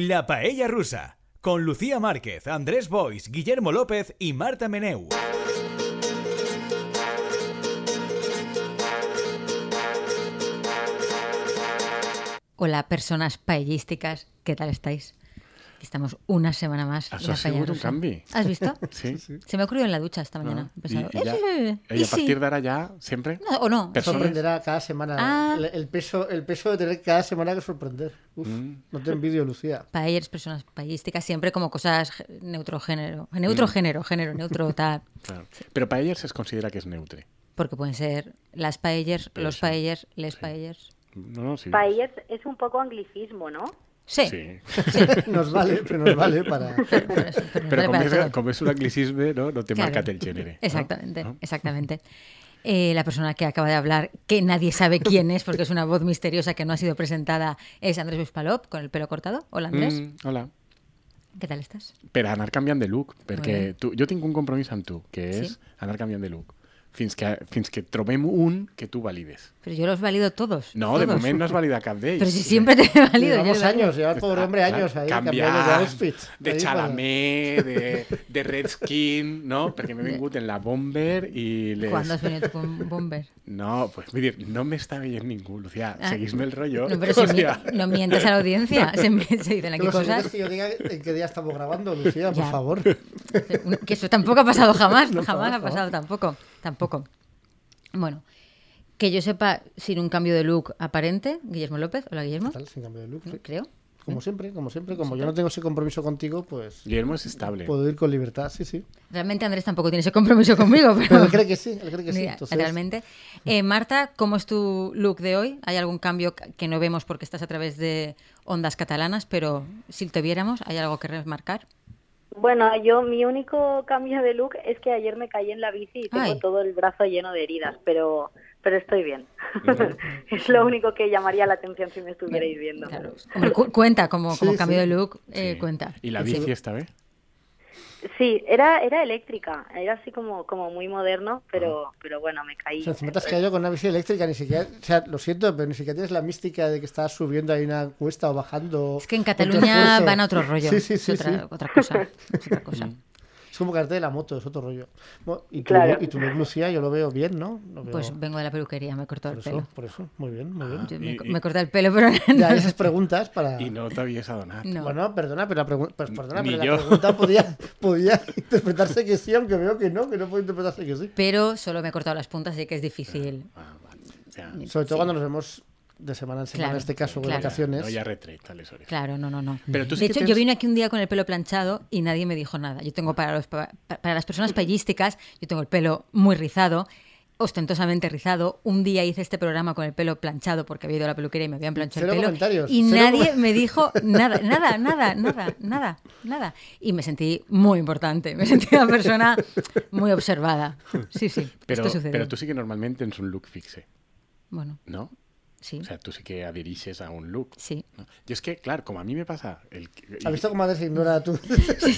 La Paella Rusa, con Lucía Márquez, Andrés Bois, Guillermo López y Marta Meneu. Hola, personas paellísticas, ¿qué tal estáis? Aquí estamos una semana más. Has en la sigut Paella un canvi. ¿Has visto? Sí. Se me ha ocurrido en la ducha esta Ah, mañana. Ja, "Eh, I ¿y a si?". partir d'ara ja, sempre? No, o no. Personas. Sorprenderá cada semana. Ah. El, el peso, el peso de tener cada semana que sorprender. Uf, Mm. No te envidio, Lucía. Paellers, personas paellísticas, siempre como cosas neutro género. Neutro Mm. género, género, neutro tal. Claro. Però paellers es considera que és neutre. Porque pueden ser las paellers, Pero los sí, paellers, les sí. paellers. No, no, sí. Paellers es un poco anglicismo, ¿no? Sí. Sí. Nos vale, pero nos vale para. Pero, pero eso- pero nos Però vale com para és, todo. com és un anglicisme, no, no té Claro. marcat el gènere. no? Exactamente, No? exactamente. Eh, la persona que acaba de hablar, que nadie sabe quién es, porque es una voz misteriosa que no ha sido presentada, es Andrés Buspalop, con el pelo cortado. Hola, Andrés. Mm, hola. ¿Qué tal estás? Per anar canviant de look, perquè tu, jo tinc un compromís amb tu, que és Sí? anar canviant de look. Fins que, fins que trobem un que tu valides. Pero yo los valido todos. No, de todos. moment no has validat cap d'ells. Pero si siempre te he valido. Llevamos años, lleva el pobre hombre años ahí cambiando de outfit. de Chalamet, de, de Redskin, no? Perquè m'he vingut en la Bomber i les... ¿Cuándo has venido tú con Bomber? No, pues no m'està veient ningú, Lucía. Ah. Seguís-me el rollo. No, pero si mi- no mientas a la audiencia. Se, me- se dicen aquí cosas. es que yo diga en qué día estamos grabando, Lucía, por Ya. favor. Que eso tampoco ha pasado jamás. No, jamás jamás, ha pasado tampoco. Tampoco. Bueno, que yo sepa, sin un cambio de look aparente, Guillermo López. Hola, Guillermo. Tal, sin cambio de look. sí. Creo. Como siempre, como siempre. Como yo no tengo ese compromiso contigo, pues Guillermo és estable. puedo ir con libertad, sí, sí. Realmente Andrés tampoco tiene ese compromiso conmigo, pero, Pero él cree que sí, él cree que sí. Entonces, realmente. Eh, Marta, ¿cómo es tu look de hoy? ¿Hay algún cambio que no vemos porque estás a través de ondas catalanas, pero si te viéramos, ¿hay algo que remarcar? Bueno, yo mi único cambio de look es que ayer me caí en la bici y tengo Ay. todo el brazo lleno de heridas, pero pero estoy bien. es lo único que llamaría la atención si me estuvierais viendo. Claro. Hombre, cu- cuenta, como, Sí, como sí. cambio de look, eh, Sí. cuenta. I la bici està bé? Sí, era era eléctrica, era así como como muy moderno, pero pero bueno, me caí. O sea, encima te has caído con una bici eléctrica, ni siquiera, o sea, lo siento, pero ni siquiera tienes la mística de que estás subiendo ahí una cuesta o bajando. Es que en Cataluña van a otro rollo. Sí, sí, es sí. otra, sí. otra cosa. es otra cosa. Es como cartel de la moto, es otro rollo. Bueno, y, tu, Claro. y tu look, Lucía, yo lo veo bien, ¿no? Lo veo- Pues vengo de la peluquería, me he cortado por el pelo. eso, por eso, muy bien, muy bien. Y- me, y- me he cortado el pelo, pero Ya, esas preguntas para... I no t'havies adonat. no. Bueno, perdona, pero la, pregu- pues, perdona, pero la pregunta podía, podía interpretarse que sí, aunque veo que no, que no puede interpretarse que sí. Pero solo me he cortado las puntas, así que es difícil. Ah, vale. O sea, Sobre todo Sí. cuando nos vemos de semana en semana, Claro, en este caso, claro. en vacaciones. no hi ha retret, aleshores. Claro, no, no, no. Pero tú de hecho, yo vine aquí un día con el pelo planchado y nadie me dijo nada. Yo tengo para, los, pa- pa- para las personas payísticas, yo tengo el pelo muy rizado, ostentosamente rizado. Un día hice este programa con el pelo planchado porque había ido a la peluquería y me habían planchado Cero el pelo. comentarios, Y nadie com- me dijo nada, nada, nada, nada, nada, nada. Y me sentí muy importante. Me sentí una persona muy observada. Sí, sí. Però, esto però tu sí que normalment tens un look fixe, Bueno, no? Sí. O sea, tú sí que adherixes a un look. Sí. ¿no? Y es que, claro, como a mí me pasa... El, ¿Has visto cómo Andrés ignora tu,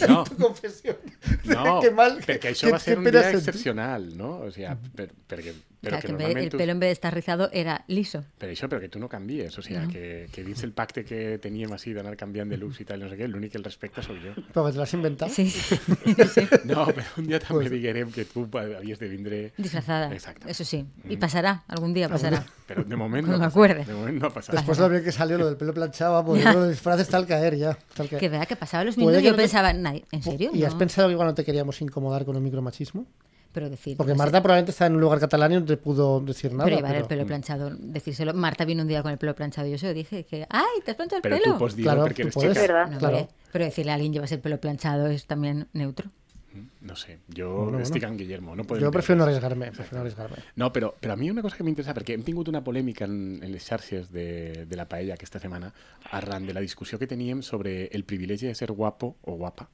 No. tu confesión? No, Qué mal, això qué- va ser qué un sentir. excepcional, no? O sea, per, perquè, però Claro, que que en vez- normalment el pelo en vez de estar rizado era liso. Per això, però que tu no canvies. O sea, que, que dins el pacte que teníem així d'anar canviant de looks i tal, no sé què, l'únic que el respecta sóc jo. Pero que te lo has inventado. Sí, sí. No, però un dia també diguerem que tu havies de vindre... Disfrazada. Exacto. Eso sí. Y pasará, algún día pasará. Però de moment no me ha acuerde. passat. De moment no. Después de lo bien que salió lo del pelo planchado, pues Ya. lo de disfraz está al caer ya. caer. Que vea que pasaba los que yo no te- pensaba, "Nadie- ¿en serio? ¿Y has No". pensado que igual no te queríamos incomodar con un micromachismo? Pero decir. Porque no sé, Marta probablemente está en un lugar catalán y no te pudo decir nada. Pero llevar el pero- pelo planchado, decírselo. Marta vino un día con el pelo planchado y yo se lo dije que, ¡ay, te has planchado el Però pelo! pots dir Claro, perquè tú eres puedes. ¿Verdad? No, claro. hombre, pero decirle a alguien llevas el pelo planchado es también neutro. No sé, jo Bueno, estic bueno. Guillermo. No Yo prefiero no arriesgarme. Prefiero no arriesgarme. No, però, però a mi una cosa que m'interessa, perquè hem tingut una polèmica en, en les xarxes de, de la paella aquesta setmana arran de la discussió que teníem sobre el privilegi de ser guapo o guapa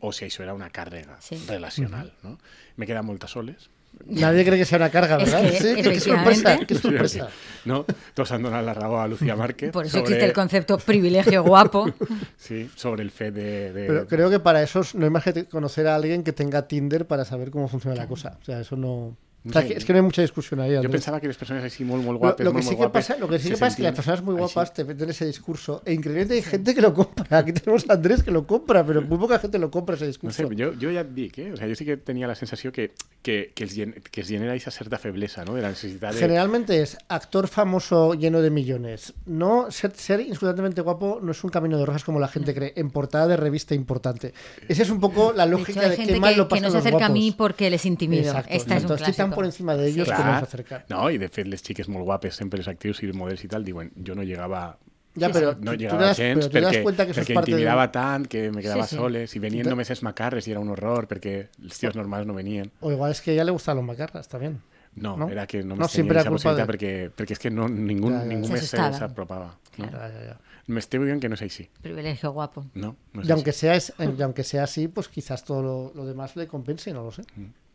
O si això era una càrrega Sí. relacional. no? M'he quedat moltes soles. Nadie cree que sea una carga, Es ¿verdad? que, sí, qué sorpresa, qué Sí, sorpresa. No? Tots han donat la raó a Lucía Márquez Por eso sobre, existe el concepto privilegio guapo. sí, sobre el fet de... de Pero creo que para eso no hay más que conocer a alguien que tenga Tinder para saber cómo funciona la cosa. O sea, eso no... O sea, que- es que no hay mucha discusión ahí. Yo Andrés. pensaba que las personas así muy, muy guapas, lo que muy sí que guapes, pasa, lo que sí se que pasa es que las personas muy así. guapas te meten ese discurso. E increíblemente hay gente que lo compra. Aquí tenemos a Andrés que lo compra, pero muy poca gente lo compra ese No discurso. sé, ja et dic, eh? O sigui, jo sí que tenia la sensació que, que, que, que es genera esa certa feblesa, ¿no? De la necesidad de... Generalmente es actor famoso lleno de millones. No ser, ser indiscutiblemente guapo no es un camino de rosas como la gente cree, en portada de revista importante. Esa es un poco la De lógica de, gente qué mal que, lo que pasan no se los acerca a mí porque les intimido. Exacto, Esta es un Estoy por encima de ellos Sí. que no Clar. se acercan. No, i de fet les xiques molt guapes, sempre les actrius i models i tal, diuen jo no llegava pero sí. no llegava das- gens das perquè, cuenta que eso es perquè parte de- intimidava tant que me quedava Sí, sí. soles i venien només els macarres i era un horror perquè els tios normals no venien. O igual es que a ella le gustan los macarras también. No, No? era que No, siempre tenia aquesta culpa possibilitat perquè, perquè és que no, ningú, Ja, ja. ningú Se més s'apropava. No? Ya, ya, ya. M'esteu dient que no és així. Privilegio guapo. No, no és Y aunque, així. sea, es- y aunque sea así, pues quizás todo lo, lo demás le compense, no lo sé.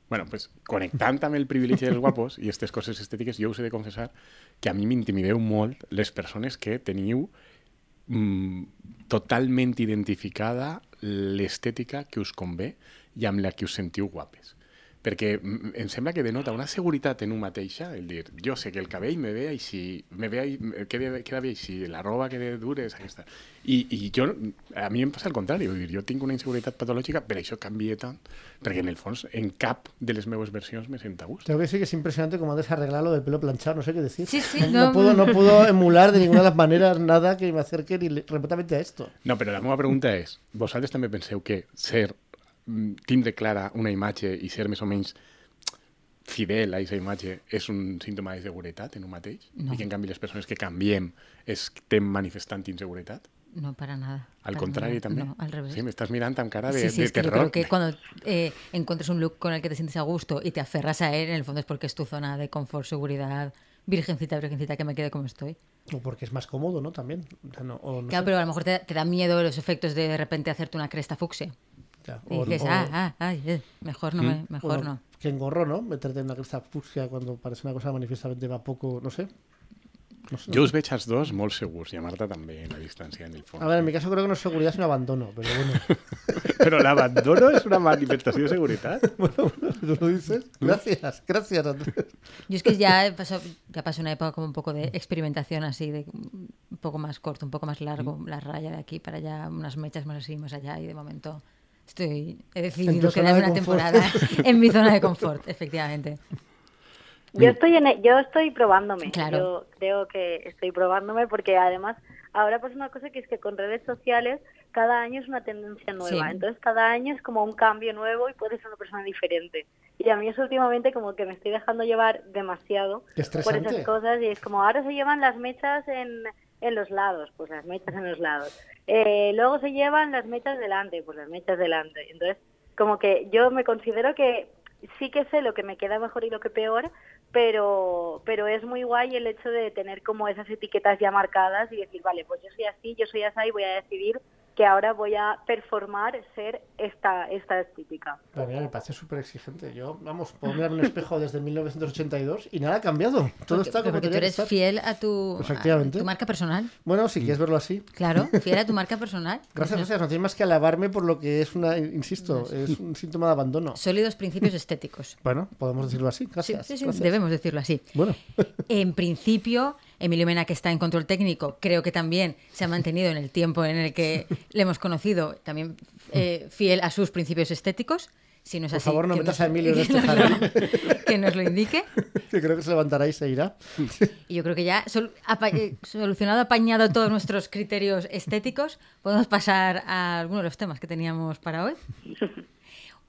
Bueno, pues connectant amb el privilegi dels guapos i aquestes coses estètiques, jo us he de confessar que a mi m'intimideu molt les persones que teniu mm, totalment identificada l'estètica que us convé i amb la que us sentiu guapes. Perquè em sembla que denota una seguretat en un mateixa, el dir, jo sé que el cabell me ve així, me ve, queda, queda bé així, la roba que dura és aquesta. I, I jo, a mi em passa el contrari, vull dir, jo tinc una inseguretat patològica, per això canvia tant, perquè en el fons en cap de les meves versions me sento a gust. Tengo que decir que es impresionante cómo antes arreglar lo del pelo planchado, no sé qué decir. Sí, sí, no, no- puedo, no puedo emular de ninguna de las maneras nada que me acerque ni remotamente a esto. No, però la meva pregunta és, vosaltres també penseu que ser, tindre clara una imatge i ser més o menys fidel a aquesta imatge és un símptoma de seguretat en un mateix? No. I que en canvi les persones que canviem estem manifestant inseguretat? No, para nada. Al para contrari, nada. també? No, al revés. Sí, m'estàs mirant amb cara de, sí, sí, de es que yo terror. creo que cuando eh, encuentres un look con el que te sientes a gusto y te aferras a él, en el fondo es porque es tu zona de confort, seguridad, virgencita, virgencita, que me quede como estoy. O porque es más cómodo, ¿no? También. O sea, no- o no Claro, sé. pero a lo mejor te, te da miedo los efectos de de repente hacerte una cresta fucsia. Ya, Y dices, o- ah, ah, ay, eh, mejor no, me, mejor o no. Que engorro, ¿no? Meterte en una cresta fucsia cuando parece una cosa manifiestamente va poco, no sé. No sé. Jo us veig els dos molt segurs, i a Marta també, la distància, en el fons. A ver, en mi caso creo que no es seguridad, sino abandono, pero bueno. Però l'abandono és una manifestació de seguretat? bueno, si tú lo dices. Gracias, gracias, Andrés. Yo es que ya pasó, ya pasó una época como un poco de experimentación así, de un poco más corto, un poco más largo, la raya de aquí para allá, unas mechas más así, más allá, y de momento estoy he decidido quedarme de una temporada en mi zona de confort, efectivamente. Yo estoy en, e- yo estoy probándome. Claro. Yo creo que estoy probándome porque además ahora pasa una cosa que es que con redes sociales cada año es una tendencia nueva. Sí. Entonces cada año es como un cambio nuevo y puedes ser una persona diferente. Y a mí eso últimamente como que me estoy dejando llevar demasiado por esas cosas y es como ahora se llevan las mechas en, en los lados, pues las mechas en los lados. Eh, luego se llevan las mechas delante, pues las mechas delante. Entonces como que yo me considero que sí que sé lo que me queda mejor y lo que peor, pero pero es muy guay el hecho de tener como esas etiquetas ya marcadas y decir, vale, pues yo soy así, yo soy así y voy a decidir que ahora voy a performar ser esta esta estética. Pero mira, me parece súper exigente. Yo, vamos, puedo mirar un espejo desde 1982 y nada ha cambiado. Todo Porque- está como porque tú eres estar. fiel a tu, Efectivamente. a tu marca personal. Bueno, si quieres verlo así. Claro, fiel a tu marca personal. Gracias, gracias. No tienes más que alabarme por lo que es una, insisto, es un síntoma de abandono. Sólidos principios estéticos. Bueno, podemos decirlo así. Sí, Gracias. sí, sí, gracias. debemos decirlo así. Bueno, En principio, Emilio Mena, que está en control técnico, creo que también se ha mantenido en el tiempo en el que le hemos conocido, también eh, fiel a sus principios estéticos. Si no es Por así, favor, no que metas nos- a Emilio en que este lo- Que nos lo indique. que creo que se levantará y se irá. Y yo creo que ya sol- apa- eh, solucionado, apañado todos nuestros criterios estéticos, podemos pasar a algunos de los temas que teníamos para hoy.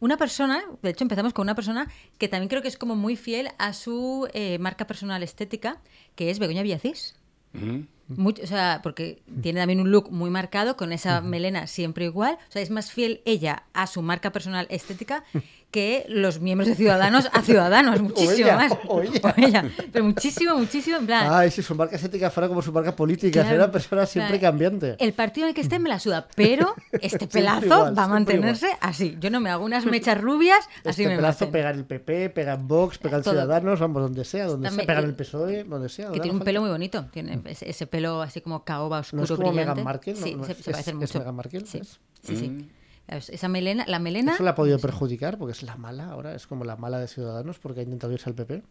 Una persona, de hecho empezamos con una persona que también creo que es como muy fiel a su eh, marca personal estética, que es Begoña Villacís. Mm. Mucho- o sea, porque tiene también un look muy marcado, con esa melena siempre igual. O sea, es más fiel ella a su marca personal estética que los miembros de Ciudadanos a Ciudadanos, muchísimo ella, más. o ella. Pero muchísimo, muchísimo, en plan. Ay, si su marca estética fuera como su marca política, Claro, sería una persona siempre claro. cambiante. El partido en el que esté me la suda, pero este pelazo igual, va a mantenerse así. Yo no me hago unas mechas rubias, así este me pedazo mantengo. pega en el PP, pega en Vox, pega en Todo. Ciudadanos, vamos, donde sea, donde También- sea, pega en el PSOE, donde sea. Que tiene un pelo muy bonito, tiene ese, ese pelo así como caoba oscuro No es como brillante. Meghan Markle, ¿no? sí, No se, es- se parece es- mucho. Meghan Markle, sí, sí, sí. Mm. Es- Esa melena, la melena... Eso le ha podido perjudicar porque es la mala ahora, es como la mala de Ciudadanos porque ha intentado irse al PP.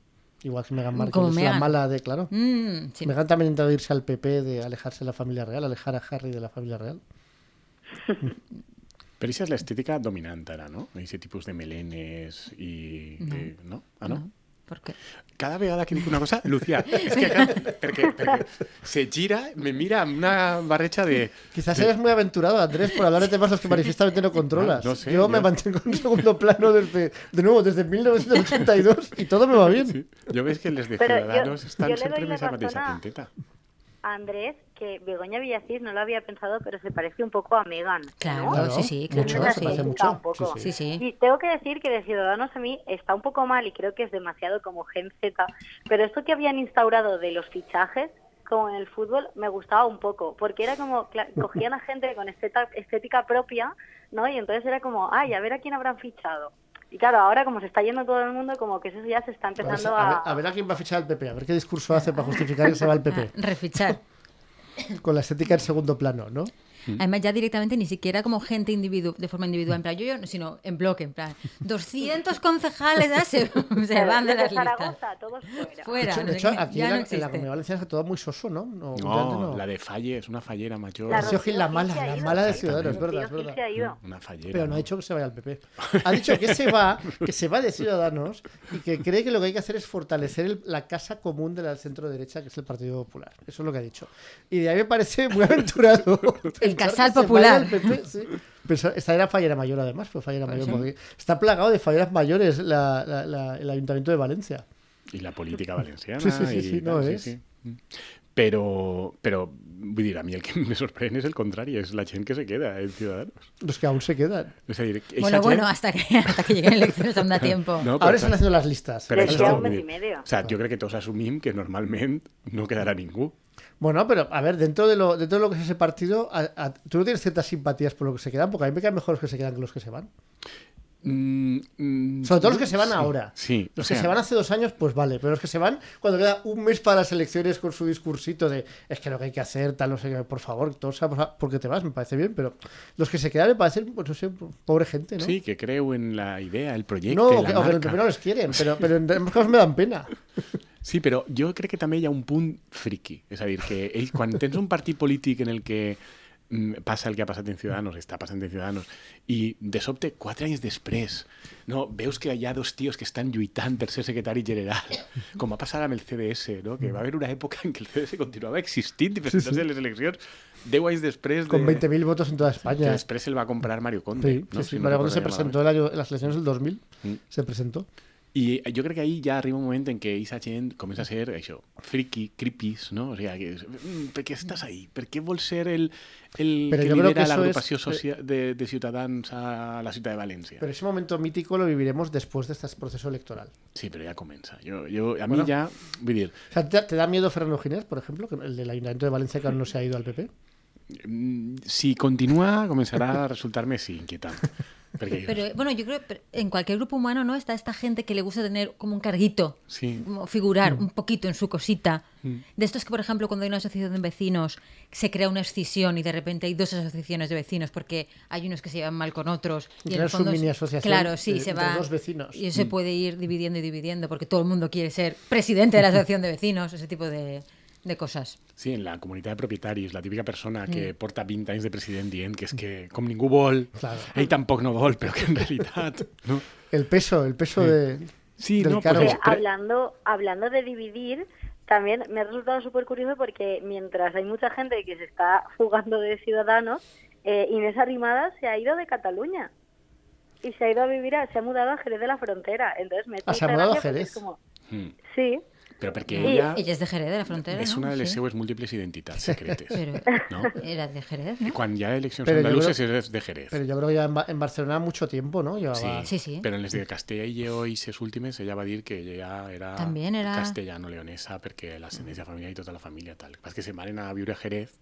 Igual que Meghan Markle Como es la mala de, claro. Mm, sí. Meghan también ha intentado irse al PP de alejarse de la familia real, alejar a Harry de la familia real. Però esa és l'estètica dominant ara, no? Ese tipus de melenes. No. de- no? Ah, no? No, ¿Por qué? Cada vegada que dic una cosa, Lucía, és que acá, perquè, perquè se gira, me mira una barrecha de... Quizás eres muy aventurado, Andrés, por hablar de temas los que manifiestamente no controlas. No, no sé, yo, me yo- mantengo en segundo plano desde, de nuevo, desde 1982 y todo me va bien. Sí. Jo veig que les de Però Ciudadanos le sempre doy més la a tinteta. Andrés, que Begoña Villacís no lo había pensado, pero se parece un poco a Megan. Claro, sí, sí, mucho, claro. se sí. parece Un mucho. poco. Sí, sí. Y tengo que decir que de Ciudadanos a mí está un poco mal y creo que es demasiado como Gen Z, pero esto que habían instaurado de los fichajes, como en el fútbol, me gustaba un poco, porque era como, cogían a gente con esteta- estética propia, ¿no? Y entonces era como, ay, a ver a quién habrán fichado. Y claro, ahora como se está yendo todo el mundo, como que eso ya se está empezando a, ver, a... a ver a quién va a fichar el PP, a ver qué discurso hace para justificar que se va al PP. Refichar. Con la estética en segundo plano, ¿no? Además, ya directamente ni siquiera como gente individu de forma individual, en plan yo, yo, sino en bloque, en plan 200 concejales ya se, se van de Desde las listas. Zaragoza, todos fuera. Fuera, de hecho, no de sé hecho, qué, aquí ya en, no la, en la existe. Comunidad Valenciana es todo muy soso, ¿no? No, No, no. la de Falle és una fallera major. La Rocío Gil, la mala, la mala de. Ciudadanos, es verdad, es verdad. se ha ido. Una fallera. Pero no ha dicho que se vaya al PP. Ha dicho que se va, que se va de Ciudadanos y que cree que lo que hay que hacer es fortalecer el- la casa común de la centro derecha, que es el Partido Popular. Eso es lo que ha dicho. Y de ahí me parece muy aventurado. pensar casal popular. PP, sí. Pero esta era fallera mayor, además, fue fallera Pues mayor. porque está plagado de falleras mayores la- la- la- el Ayuntamiento de Valencia. I la política valenciana. Sí, sí, sí, i sí, no sí. Però, però, vull dir, a mi el que me sorprèn és el contrari, és la gent que se queda en Ciudadanos. Los que aún se quedan. A Bueno, gent- bueno, hasta que, hasta que lleguen elecciones aún da tiempo. No, Ahora están haciendo las listas. Això, queda vull un mes dir, y medio. O sea, jo crec que tots assumim que normalment no quedarà ningú. Bueno, pero a ver, dentro de lo, dentro de lo que es ese partido, a- a- tú no tienes ciertas simpatías por lo que se quedan, porque a mí me caen mejor los que se quedan que los que se van. Mm, mm, Sobre todo los que se van sí, ahora. Sí. Los que sea, se van hace dos años, pues vale, pero los que se van cuando queda un mes para las elecciones con su discursito de es que lo que hay que hacer, tal, no sé qué, por favor, todos sabemos por qué te vas, me parece bien, pero los que se quedan me parecen, pues no sé, pobre gente, ¿no? Sí, que creu en la idea, el projecte, no, o la que, o que en el no les quieren, pero, pero en ambos casos me dan pena. Sí, però jo crec que també hi ha un punt friki. És a dir, que ells, quan tens un partit polític en el que mm, passa el que ha passat en Ciudadanos, està passant en Ciudadanos, i de sobte, quatre anys després, no, veus que hi ha dos tios que estan lluitant per ser secretari general, com va passar amb el CDS, no? que va haver una època en què el CDS continuava existint i presentant-se a les eleccions 10 anys després de... Con 20.000 votos en toda que España. després el va comprar Mario Conde. Sí, no? sí, sí. Si no María Conde se presentó en las elecciones del 2000, Mm. se presentó. I jo crec que ahí ja arriba un moment en què aquesta gent comença a ser això, friki, creepies, no? O sigui, que, mm, per què estàs ahí? Per què vols ser el, el Pero que yo creo que lidera eso l'agrupació es- socia- de, de ciutadans a la ciutat de València? Pero ese momento mítico lo viviremos después de este proceso electoral. Sí, però ja comença. Jo, jo, a Bueno. ja, vull dir, O sea, ¿te, te da miedo Fernando Ginés, por ejemplo, que el del Ayuntamiento de Valencia que aún no se ha ido al PP? mm, si continua començarà a resultar-me, sí, inquietant. Pero bueno, yo creo que en cualquier grupo humano, ¿no? Está esta gente que le gusta tener como un carguito, Sí. como figurar un poquito en su cosita. De estos que, por ejemplo, cuando hay una asociación de vecinos, se crea una escisión y de repente hay dos asociaciones de vecinos porque hay unos que se llevan mal con otros. Y en el su fondo mini asociación Claro, sí, de- se de va. dos vecinos. Y eso se puede ir dividiendo y dividiendo porque todo el mundo quiere ser presidente de la asociación de vecinos, ese tipo de, de cosas. Sí, en la comunitat de propietaris, la típica persona Mm. que porta 20 anys de president dient que és que com ningú vol, Claro. ell tampoc no vol, però que en realitat... No? El peso, el peso de, Sí, del no, pues es- hablando, hablando de dividir, también me ha resultado súper curioso porque mientras hay mucha gente que se está jugando de ciudadanos, eh, Inés Arrimadas se ha ido de Cataluña y se ha ido a vivir, a- se ha mudado a Jerez de la Frontera. Entonces me Ah, se ha mudado a Jerez. Como, Mm. sí, Però perquè Sí. ella Ella es de Jerez, de la frontera. és ¿no? una de les Sí. seues múltiples identitats secretes. Pero No? era de Jerez, ¿no? quan hi ha eleccions Pero andaluces creo- és de Jerez. Pero yo creo que ya en, Ba- en Barcelona mucho tiempo, ¿no? Llevaba... Sí, sí. Però en les de Castella i Lleó i ses últimes ella va dir que ella era També era- castellano-leonesa perquè l'ascendència familiar i tota la família tal. El que passa és que se maren a viure a Jerez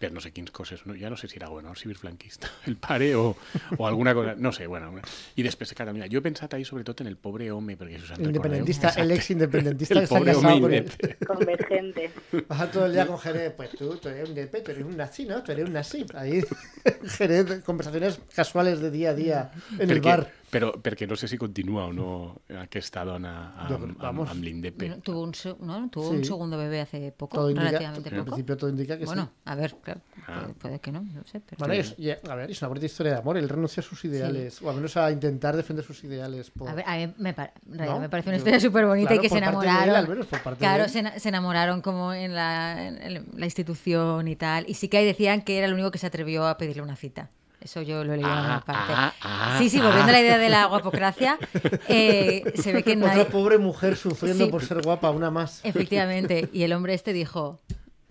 per no sé quins coses. No? Ja no sé si era bueno, ciberflanquista, el pare o, o alguna cosa, no sé, bueno. una- I després Catalunya. Jo he pensat ahí sobretot en el pobre home, perquè en Independentista, el ex independentista que el está pobre casado home con. Convergente. Baja todo el día con Jerez, pues tú, tú eres un DP, tú eres un nazi, ¿no? Tú eres un nazi. Ahí, Jerez, conversaciones casuales de día a día en el bar. Però perquè no sé si continua o no aquesta dona amb, amb, amb l'Indepe. No, tuvo un, ¿no? tuvo Sí. un segundo bebé hace poco, Todo indica, relativamente en poco. principio todo indica que bueno, sí. a ver, claro, Ah. puede, puede que no, no sé. Pero... Bueno, es, a ver, es una bonita historia de amor. Él renunció a sus ideales, o al menos a intentar defender sus ideales. Por... A ver, a mí me, pa- en realidad ¿No? me parece una historia súper bonita claro, y que se de él, enamoraron. al menos, por parte de claro, él. se, ena- se enamoraron como en la, en la institución y tal. Y sí que ahí decían que era el único que se atrevió a pedirle una cita. Eso yo lo leí en Ah, una parte. ah, ah, sí, sí, volviendo ah. a la idea de la guapocracia, eh, se ve que nadie... Otra pobre mujer sufriendo Sí. por ser guapa, una más. Efectivamente, y el hombre este dijo...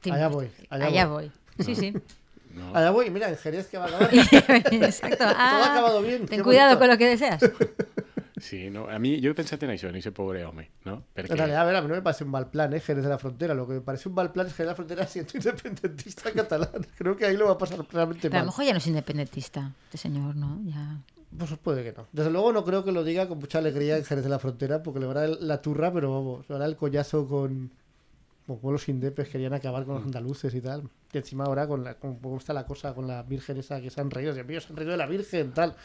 "Tim, Allá voy, allá allá voy". voy. Sí, sí. No? Allá voy, mira, en Jerez que va a acabar. Exacto. Ah, ha acabado bien, Ten qué cuidado bonito. con lo que deseas. Sí, no, a mi, jo he pensat en això, en ese pobre home, no? Perquè... En realidad, a ver, a mí no me parece un mal plan, ¿eh? Jerez de la Frontera. Lo que me parece un mal plan es Jerez de la Frontera siendo independentista catalán. Creo que ahí lo va a pasar realmente Pero a mal. lo mejor ya no es independentista, este señor, ¿no? Ya. Pues puede que no. Desde luego no creo que lo diga con mucha alegría en Jerez de la Frontera, porque le va a dar la turra, pero vamos, le va a dar el collazo con... Como los indepes querían acabar con los andaluces y tal. Y encima ahora con la, cómo está la cosa con la virgen esa que se han reído. Dios se han reído de la virgen, tal.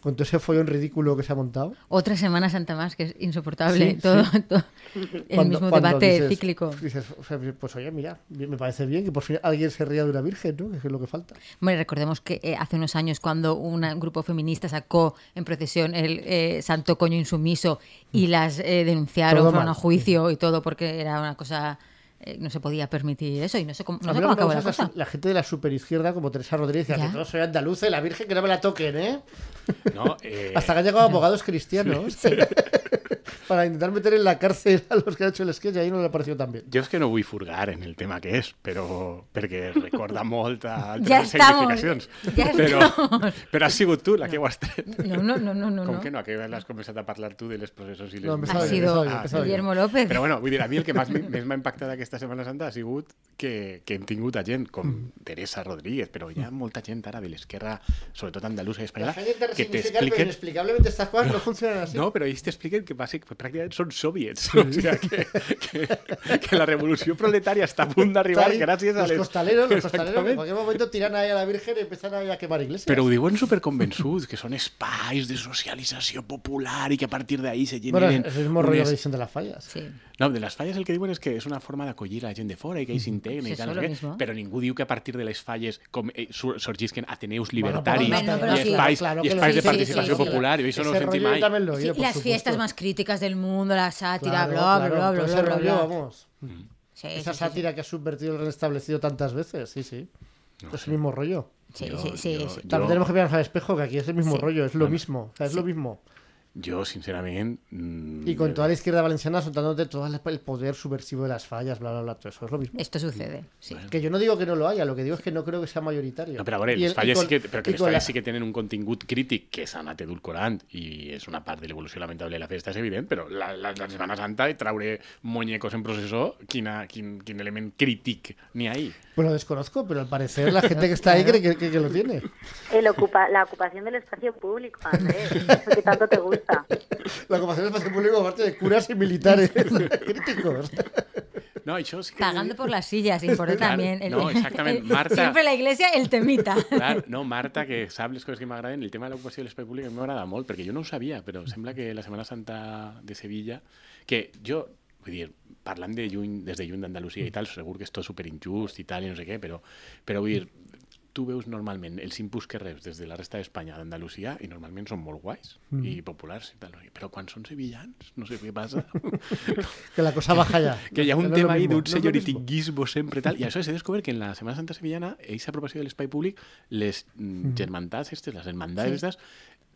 Con todo ese follón ridículo que se ha montado. Otra Semana Santa más, que es insoportable. Sí, todo, todo el Cuando- mismo cuando debate dices- cíclico. Dices, o sea, pues oye, mira, me parece bien que por fin alguien se ría de una virgen, ¿no? Que es lo que falta. Bueno, recordemos que eh, hace unos años cuando una- un grupo feminista sacó en procesión el eh, santo coño insumiso y las eh, denunciaron, fueron a juicio y todo porque era una cosa... eh, no se podía permitir eso y no sé cómo, no sé cómo acabó me la cosa. la gente de la superizquierda como Teresa Rodríguez, que Ya. todos soy andaluza y la virgen que no me la toquen, ¿eh? No, eh, Hasta que han llegado abogados cristianos para intentar meter en la cárcel a los que han hecho el sketch y ahí no le ha parecido tan bien. Jo és que no vull furgar en el tema que és, però perquè recorda molt a altres Ja estamos, significacions. ja però, estamos. però has sigut tu la que ho has tret. No, no, no, no, no. Com no. que no? Que l'has començat a parlar tu de les processos i les... No, me Ha sido me me bien. Guillermo López. Però bueno, vull dir, a mi el que més m- més m'ha impactat aquesta Setmana Santa ha sigut que, que hem tingut a gent com Mm. Teresa Rodríguez, però hi ha molta gent ara de l'esquerra, sobretot andalusa i La espanyola, gente intenta que resignificar, pero t'expliquen inexplicablemente estas cosas no funcionan así. No, però ells t'expliquen que, bàsic, que pràcticament són soviets. O sigui, que, que, que la revolució proletària està a punt d'arribar Está ahí gràcies a los costaleros, los costaleros, en cualquier momento tiran ahí a la Virgen y empiezan ahí a quemar iglesias. Però ho diuen superconvençuts, que són espais de socialització popular i que a partir d'ahí se bueno, generen... es el mismo rollo dicen de las fallas. Sí. No, de les falles el que diuen és que és una forma d'acollir la gent de fora i que ells s'integren Sí, i tal, no sé què, però ningú diu que a partir de les falles com, eh, sur- sorgisquen ateneus Bueno, libertaris Bueno, però i sí. espais, claro i que lo espais de sí, sí, participació sí, sí. popular, i això no ho sentim yo mai. lo he Sí, las fiestas más críticas del mundo, la sátira, Claro, bla, claro, bla, bla, bla, bla, bla, vamos. Sí, Esa sí, sí, sátira que ha subvertido el restablecido tantas veces, sí, sí. es el mismo rollo. Sí, Yo- sí, sí, yo- sí. yo- También tenemos que mirarnos al espejo, que aquí es el mismo Sí. rollo, es lo mismo. O sea, es lo mismo. Jo, sincerament... mm, Y con toda la izquierda valenciana soltándote todo el poder subversivo de las fallas, bla, bla, bla, todo eso es lo mismo. Esto sucede, sí. Que yo no digo que no lo haya, lo que digo es que no creo que sea mayoritario. No, però a veure, Y les el- y falles con- sí que, però que y les con falles la- sí que tenen un contingut crític que s'ha anat edulcorant i és una part de l'evolució lamentable de la festa, és evident, però la, la, la Setmana Santa i traure muñecos en processó, quina, quin, quin element crític n'hi ha ahí? Pues lo desconozco, pero al parecer la gente que está ahí cree que, que- que lo tiene. El ocupa, la ocupación del espacio público, Andrés. Eso que tanto te gusta. La ocupación del espacio público aparte de curas y militares críticos. No, això sí que... Pagando por las sillas, importa Claro, también. el- no, exactament. el- Marta- Siempre la iglesia, el temita. Clar, no, Marta, que sap les coses que m'agraden, el tema de l'ocupació de l'espai públic a mi m'agrada molt, perquè jo no ho sabia, però sembla que la Setmana Santa de Sevilla, que jo, vull dir, parlant de lluny, des de lluny d'Andalusia i tal, segur que és tot superinjust i tal, i no sé què, però, però vull dir, tu veus normalment els inputs que reps des de la resta d'Espanya d'Andalusia i normalment són molt guais Mm. i populars i tal, però quan són sevillans, no sé què passa. Que la cosa baja ya. que hi ha un no tema ahí d'un no senyoritinguismo sempre tal, i això s'ha descobert que en la Setmana Santa Sevillana, aquesta apropiació de l'espai públic, les mm. germantats estes, les hermandades Sí. estas,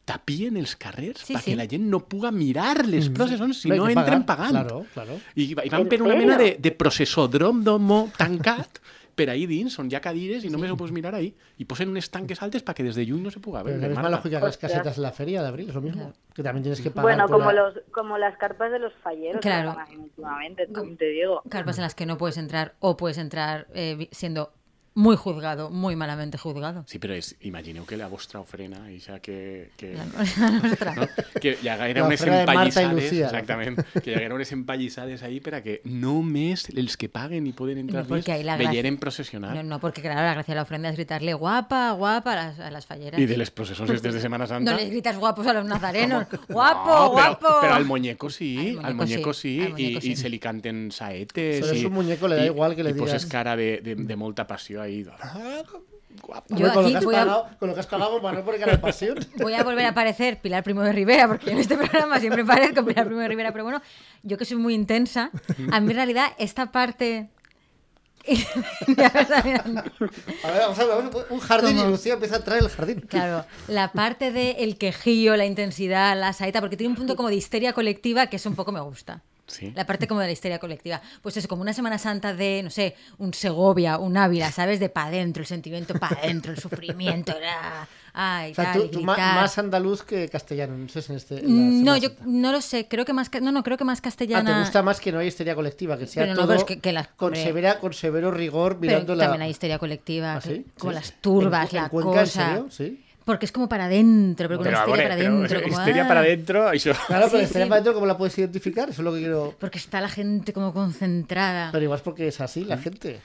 tapien els carrers Sí, perquè sí. la gent no puga mirar les processons si no que entren pagar, pagant. Claro, claro. I, i van per una mena de, de processòdrom d'homo tancat per ahí dins, on hi ha cadires i només ho pots mirar ahí. I posen unes tanques altes perquè des de lluny no se Pero veure. la misma Marta. lógica que las casetas en la feria de abril, es lo mismo. Que también tienes que pagar. Bueno, como, la- los, como las carpas de los falleros que Claro. haciendo últimamente, también te digo. Carpas en las que no puedes entrar o puedes entrar eh, siendo muy juzgado, muy malamente juzgado. Sí, és, imagineu que la vostra ofrena, això que... que... La, la nostra. No? Que hi haguera unes empallissades, exactament, que hi haguera unes empallissades ahí per a que només els que paguen i poden entrar No, porque ahí la gracia- veieren processionar. No, no, porque claro, la gracia de la ofrenda es gritarle guapa, guapa a las, a las falleras. I de les processons estes de Semana Santa... No les gritas guapos a los nazarenos. Guapo, No, guapo. Pero, pero al muñeco sí, Al al muñeco muñeco sí, sí, al muñeco y, sí. y se le canten saetes. Pero es y- un muñeco, le da y- igual que le y poses digas- cara de, de, de molta passió ahí. Guapa. Yo Hombre, con, lo aquí que has voy a- pagado, con lo que has pagado, para no pasión. Voy a volver a aparecer Pilar Primo de Rivera, porque en este programa siempre parezco Pilar Primo de Rivera, pero bueno, yo que soy muy intensa, a mí en realidad esta parte... A ver, vamos a ver, vamos a- un jardín ¿Cómo? y Lucía empieza a entrar en el jardín. Claro, la parte de el quejío, la intensidad, la saeta, porque tiene un punto como de histeria colectiva que eso un poco me gusta. Sí. La parte como de la histeria colectiva. Pues es como una Semana Santa de, no sé, un Segovia, un Ávila, ¿sabes? De pa' adentro, el sentimiento pa' adentro, el sufrimiento, era... Ay, O sea, tal, tú, tú más andaluz que castellano, no sé si en este. en la Mm, No, yo Santa. no lo sé, creo que más... No, no, creo que más Ah, castellana... ¿te gusta más que no hay histeria colectiva? Que sea Pero no, todo pero es que- que las- con, severa, con severo rigor Pero mirando la... también hay histeria colectiva, ¿Ah, sí? como Sí. las turbas, ¿En- en la Cuenca, en cosa. serio? Sí. Porque es como para adentro, pero con Pero, una histeria para adentro. como, histeria ah, para adentro. Claro, pero Sí, la histeria sí. para adentro, ¿cómo la puedes identificar? Eso es lo que quiero... Porque está la gente como concentrada. Pero igual es porque es así Mm. la gente.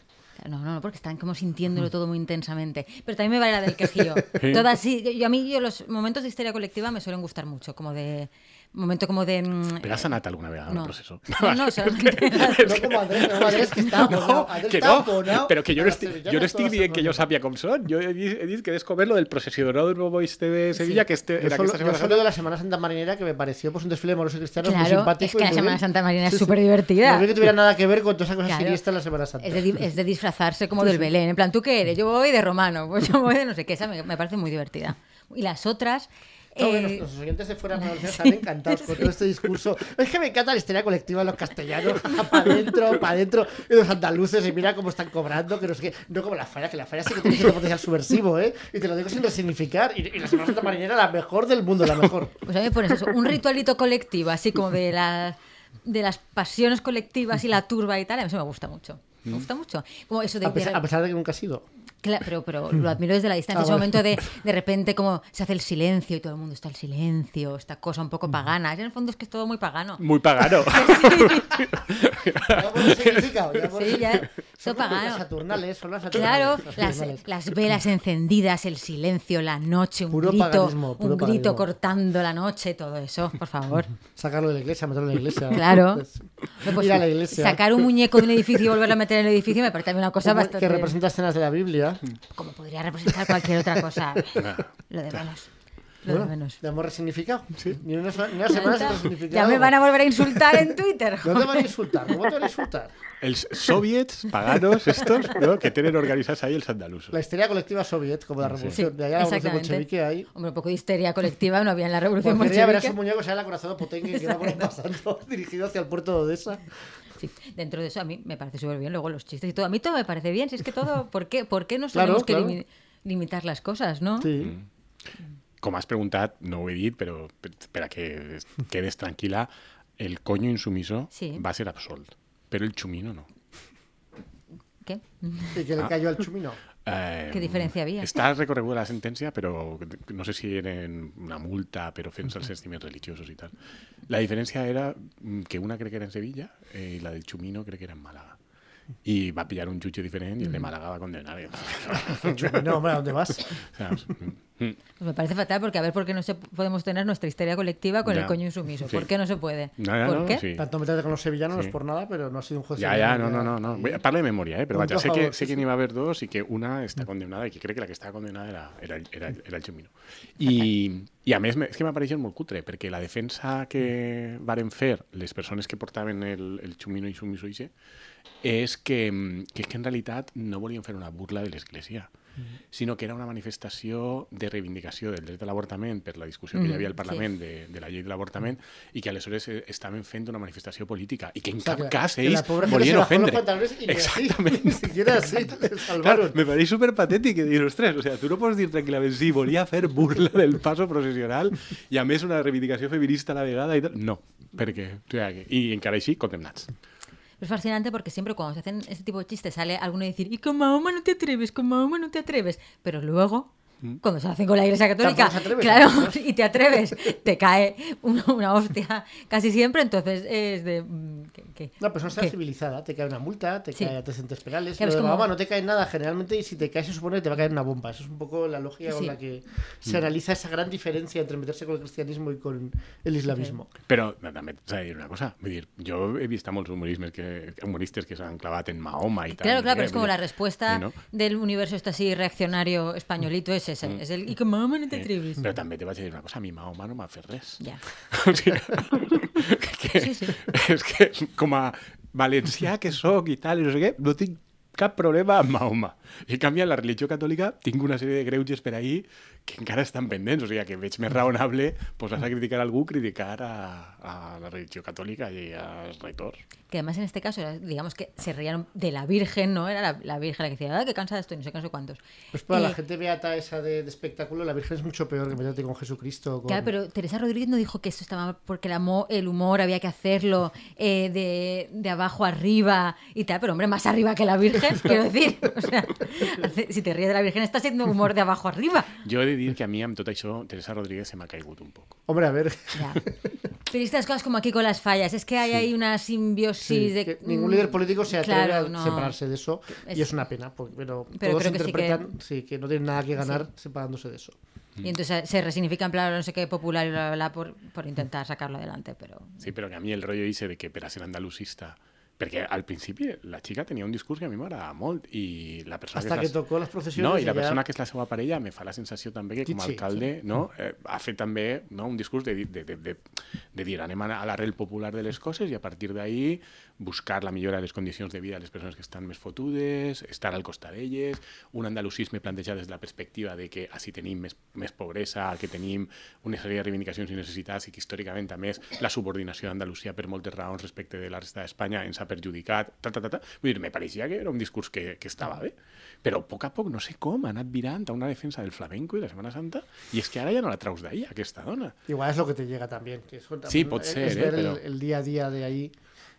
No, no, no, porque están como sintiéndolo todo muy intensamente. Pero también me vale la del quejío. Todas sí. Yo, yo- a mí yo los momentos de histeria colectiva me suelen gustar mucho, como de momento como de mm, Però has anat alguna al no. processó? No, no, No como Andrés, no, Andrés que está No. Andrés que no, però que jo no estic, jo no estic todas dient que jo sàpia com són. Jo he dit, he dit que he descobert lo del processionador este de Sevilla, que este, Yo era solo, aquesta Semana Santa. de la Semana Santa Marinera que me pareció pues un desfile de moros y cristianos muy Claro, simpático. es que la muy Semana bien. Santa Marina es Sí, sí. súper divertida. No vi que tuviera nada que ver con todas esas cosas Claro. siniestras en la Semana Santa. Es de, di- es de disfrazarse como del Belén. En plan, ¿tú qué eres? Yo voy de romano. Pues yo voy de no sé qué. Esa me, me parece muy divertida. Y las otras. Eh, los oyentes de fuera de están encantados con todo este discurso. Es que me encanta la histeria colectiva de los castellanos, para adentro, para adentro, y los andaluces, y mira cómo están cobrando, que no sé qué. No como la falla, que la falla sí que tiene cierto potencial subversivo, ¿eh? Y te lo digo sin resignificar. Y, y la Semana Santa Marinera, la mejor del mundo, la mejor. Pues a mí me pones eso, un ritualito colectivo, así como de las, de las pasiones colectivas y la turba y tal, a mí eso me gusta mucho. Me gusta mucho. Como eso de... A pesar, de- a pesar de que nunca ha sido. Cla- pero, pero lo admiro desde la distancia. Ah, ese vale. momento de de repente como se hace el silencio y todo el mundo está en silencio, esta cosa un poco pagana. En el fondo es que es todo muy pagano. Muy pagano. Ya por el significado, ya por- Sí, ya. Son Eso como pagano. Las Saturnales, son las Saturnales. Claro, las las, Saturnales. las velas encendidas, el silencio, la noche, un Puro grito, paganismo, puro un grito paganismo. cortando la noche, todo eso, por favor. Sacarlo de la iglesia, meterlo en la iglesia. Claro. Pues, No, pues, ir a la iglesia. Sacar un muñeco de un edificio y volverlo a meter en el edificio me parece a mí una cosa Como bastante... Que representa escenas de la Biblia. Como podría representar cualquier otra cosa. Lo de menos. Lo de Bueno, menos. ¿Le hemos resignificado? Sí. Ni una, ni una semana sin resignificar. Ya me van a volver a insultar en Twitter. No te van a insultar, ¿cómo te van a insultar? Els soviets paganos estos, ¿no? que tienen organizados ahí els andalusos. La histeria colectiva soviet, como la revolución. de allá la revolución bolchevique ahí. Hombre, un poco de histeria colectiva no había en la revolución Porque quería ver a su bolchevique. muñeco, sea el acorazado Potenque que va por pasando, dirigido hacia el puerto de Odessa. Sí, dentro de eso a mí me parece súper bien. Luego los chistes y todo. A mí todo me parece bien. Si es que todo. ¿Por qué, ¿Por qué nos Claro, tenemos que limi- limitar las cosas, no? Sí. Com has preguntat, no ho he dit, però per, a que quedes tranquil·la, el coño insumissor Sí. va ser absolt, però el chumino no. ¿Qué? Y que le cayó al chumino. Eh, ¿Qué diferència havia? Està recorreguda la sentència, però no sé si eren una multa per ofensa als sentiments religiosos i tal. La diferència era mm, que una crec que era en Sevilla eh, i la del Chumino crec que era en Màlaga. I va pillar un jutge diferent i el de Màlaga va condenar. Chumino, hombre, ¿a dónde vas? Saps? Mm, mm. Pues me parece fatal porque a ver por qué no se podemos tener nuestra histeria colectiva con Ya. el coño insumiso. Sí. ¿Por qué no se puede? No, ya ¿Por no, qué? sí. Tanto meterte con los sevillanos no Sí. es por nada, pero no ha sido un juez. Ja, ja, no, no, no. no. Bé, Parlo de memòria, eh? però Punto vaja, sé a que, sé que n'hi va haver dos i que una està condemnada i que crec que la que estava condemnada era, era, el- era, era el Chumino. I, I a més, me- és que m'ha pareixet molt cutre, perquè la defensa que varen fer les persones que portaven el, el Chumino i Sumiso ixe és que, mm, que, és que en realitat no volien fer una burla de l'Església, sinó que era una manifestació de reivindicació del dret a l'avortament per la discussió que hi havia al Mm, Parlament de, de la llei de l'avortament i que aleshores eh, estaven fent una manifestació política i que en sea, cap cas ells volien ofendre. Exactament. Ni siquiera así Claro, me pareix super patètic que dir, ostres, o sea, tu no pots dir tranquil·lament, sí, volia fer burla del paso processional i a més una reivindicació feminista a la vegada i tal. No, perquè, o sea, i encara així, condemnats. Es fascinante porque siempre cuando se hacen este tipo de chistes sale alguno a decir, y con Mahoma no te atreves, con Mahoma no te atreves. Pero luego, cuando se hacen con la Iglesia Católica, claro, y te atreves, te cae una, una hostia casi siempre. Entonces es de. mm, que- que- Una persona está que- civilizada, te cae una multa, te Sí. cae antecedentes penales. De como- Mahoma no te cae nada generalmente y si te cae se supone que te va a caer una bomba. Eso es un poco la lógica con Sí. la que se analiza esa gran diferencia entre meterse con el cristianismo y con el islamismo. Però també s'ha de dir una cosa. Vull dir, jo he vist a molts humorismes que, humoristes que s'han clavat en Mahoma i tal. Claro, claro, eh? pero es como la respuesta sí, no? del universo este así reaccionario españolito es ese. Es el y con Mahoma no te Sí. atreves. Però també te vaig dir una cosa, a mi Mahoma no m'ha fet res. Ya. O sigui, que, Sí, sí. És que com a valencià que sóc i tal, i no sé què, no tinc cap problema amb Mahoma. I en canvi, la religió catòlica tinc una sèrie de greuges per ahir que encara estan pendents, o sigui que veig més raonable posar-se a criticar algú, criticar a, a la religió catòlica i als rectors. Que además en este caso, era, digamos que se reían de la Virgen, ¿no? Era la, la Virgen la que decía, ah, que cansada estoy, no sé qué, no sé cuántos. Pues para la Eh, gente beata esa de, de espectáculo, la Virgen es mucho peor que meterte con Jesucristo. Con... Claro, pero Teresa Rodríguez no dijo que esto estaba mal porque el, el humor había que hacerlo eh, de, de abajo arriba y tal, pero hombre, más arriba que la Virgen, quiero decir. O sea, si te ríes de la Virgen, está siendo humor de abajo arriba. Jo he dir que a mi amb tot això Teresa Rodríguez se m'ha caigut un poc. Hombre, a ver, Ya. Pero estas cosas como aquí con las fallas, es que hay ahí una simbiosis sí, de... que ningún líder político se atreve Claro, a no. separarse de eso Es- y es una pena, porque, pero, Pero todos creo que sí que- interpretan sí, que no tienen nada que ganar separándose de eso. Y entonces se resignifica en plan no sé qué popular y bla, bla, bla por, por intentar sacarlo adelante, pero... Sí, però que a mi el rotllo dice de que per a ser andalusista... Perquè al principi la xica tenia un discurs que a mi m'agradava molt i la persona Hasta que, que és la... tocó las procesiones. No, i la persona que és la seva parella me fa la sensació també que com a Sí, alcalde no, eh, ha fet també no, un discurs de, de, de, de, de dir anem a l'arrel popular de les coses i a partir d'ahí buscar la millora de les condicions de vida de les persones que estan més fotudes, estar al costat d'elles, un andalusisme plantejat des de la perspectiva de que així tenim més, més pobresa, que tenim una sèrie de reivindicacions i necessitats i que històricament a més la subordinació d'Andalusia per moltes raons respecte de la resta d'Espanya ens ha perjudicat, ta, ta, ta, ta. Vull dir, me pareixia que era un discurs que, que estava bé, però a poc a poc no sé com ha anat virant a una defensa del flamenco i la Setmana Santa i és que ara ja no la traus d'ahir, aquesta dona. Igual es lo que te llega también. Que eso Sí, pot ser, ver eh, el, pero- el día a día de ahí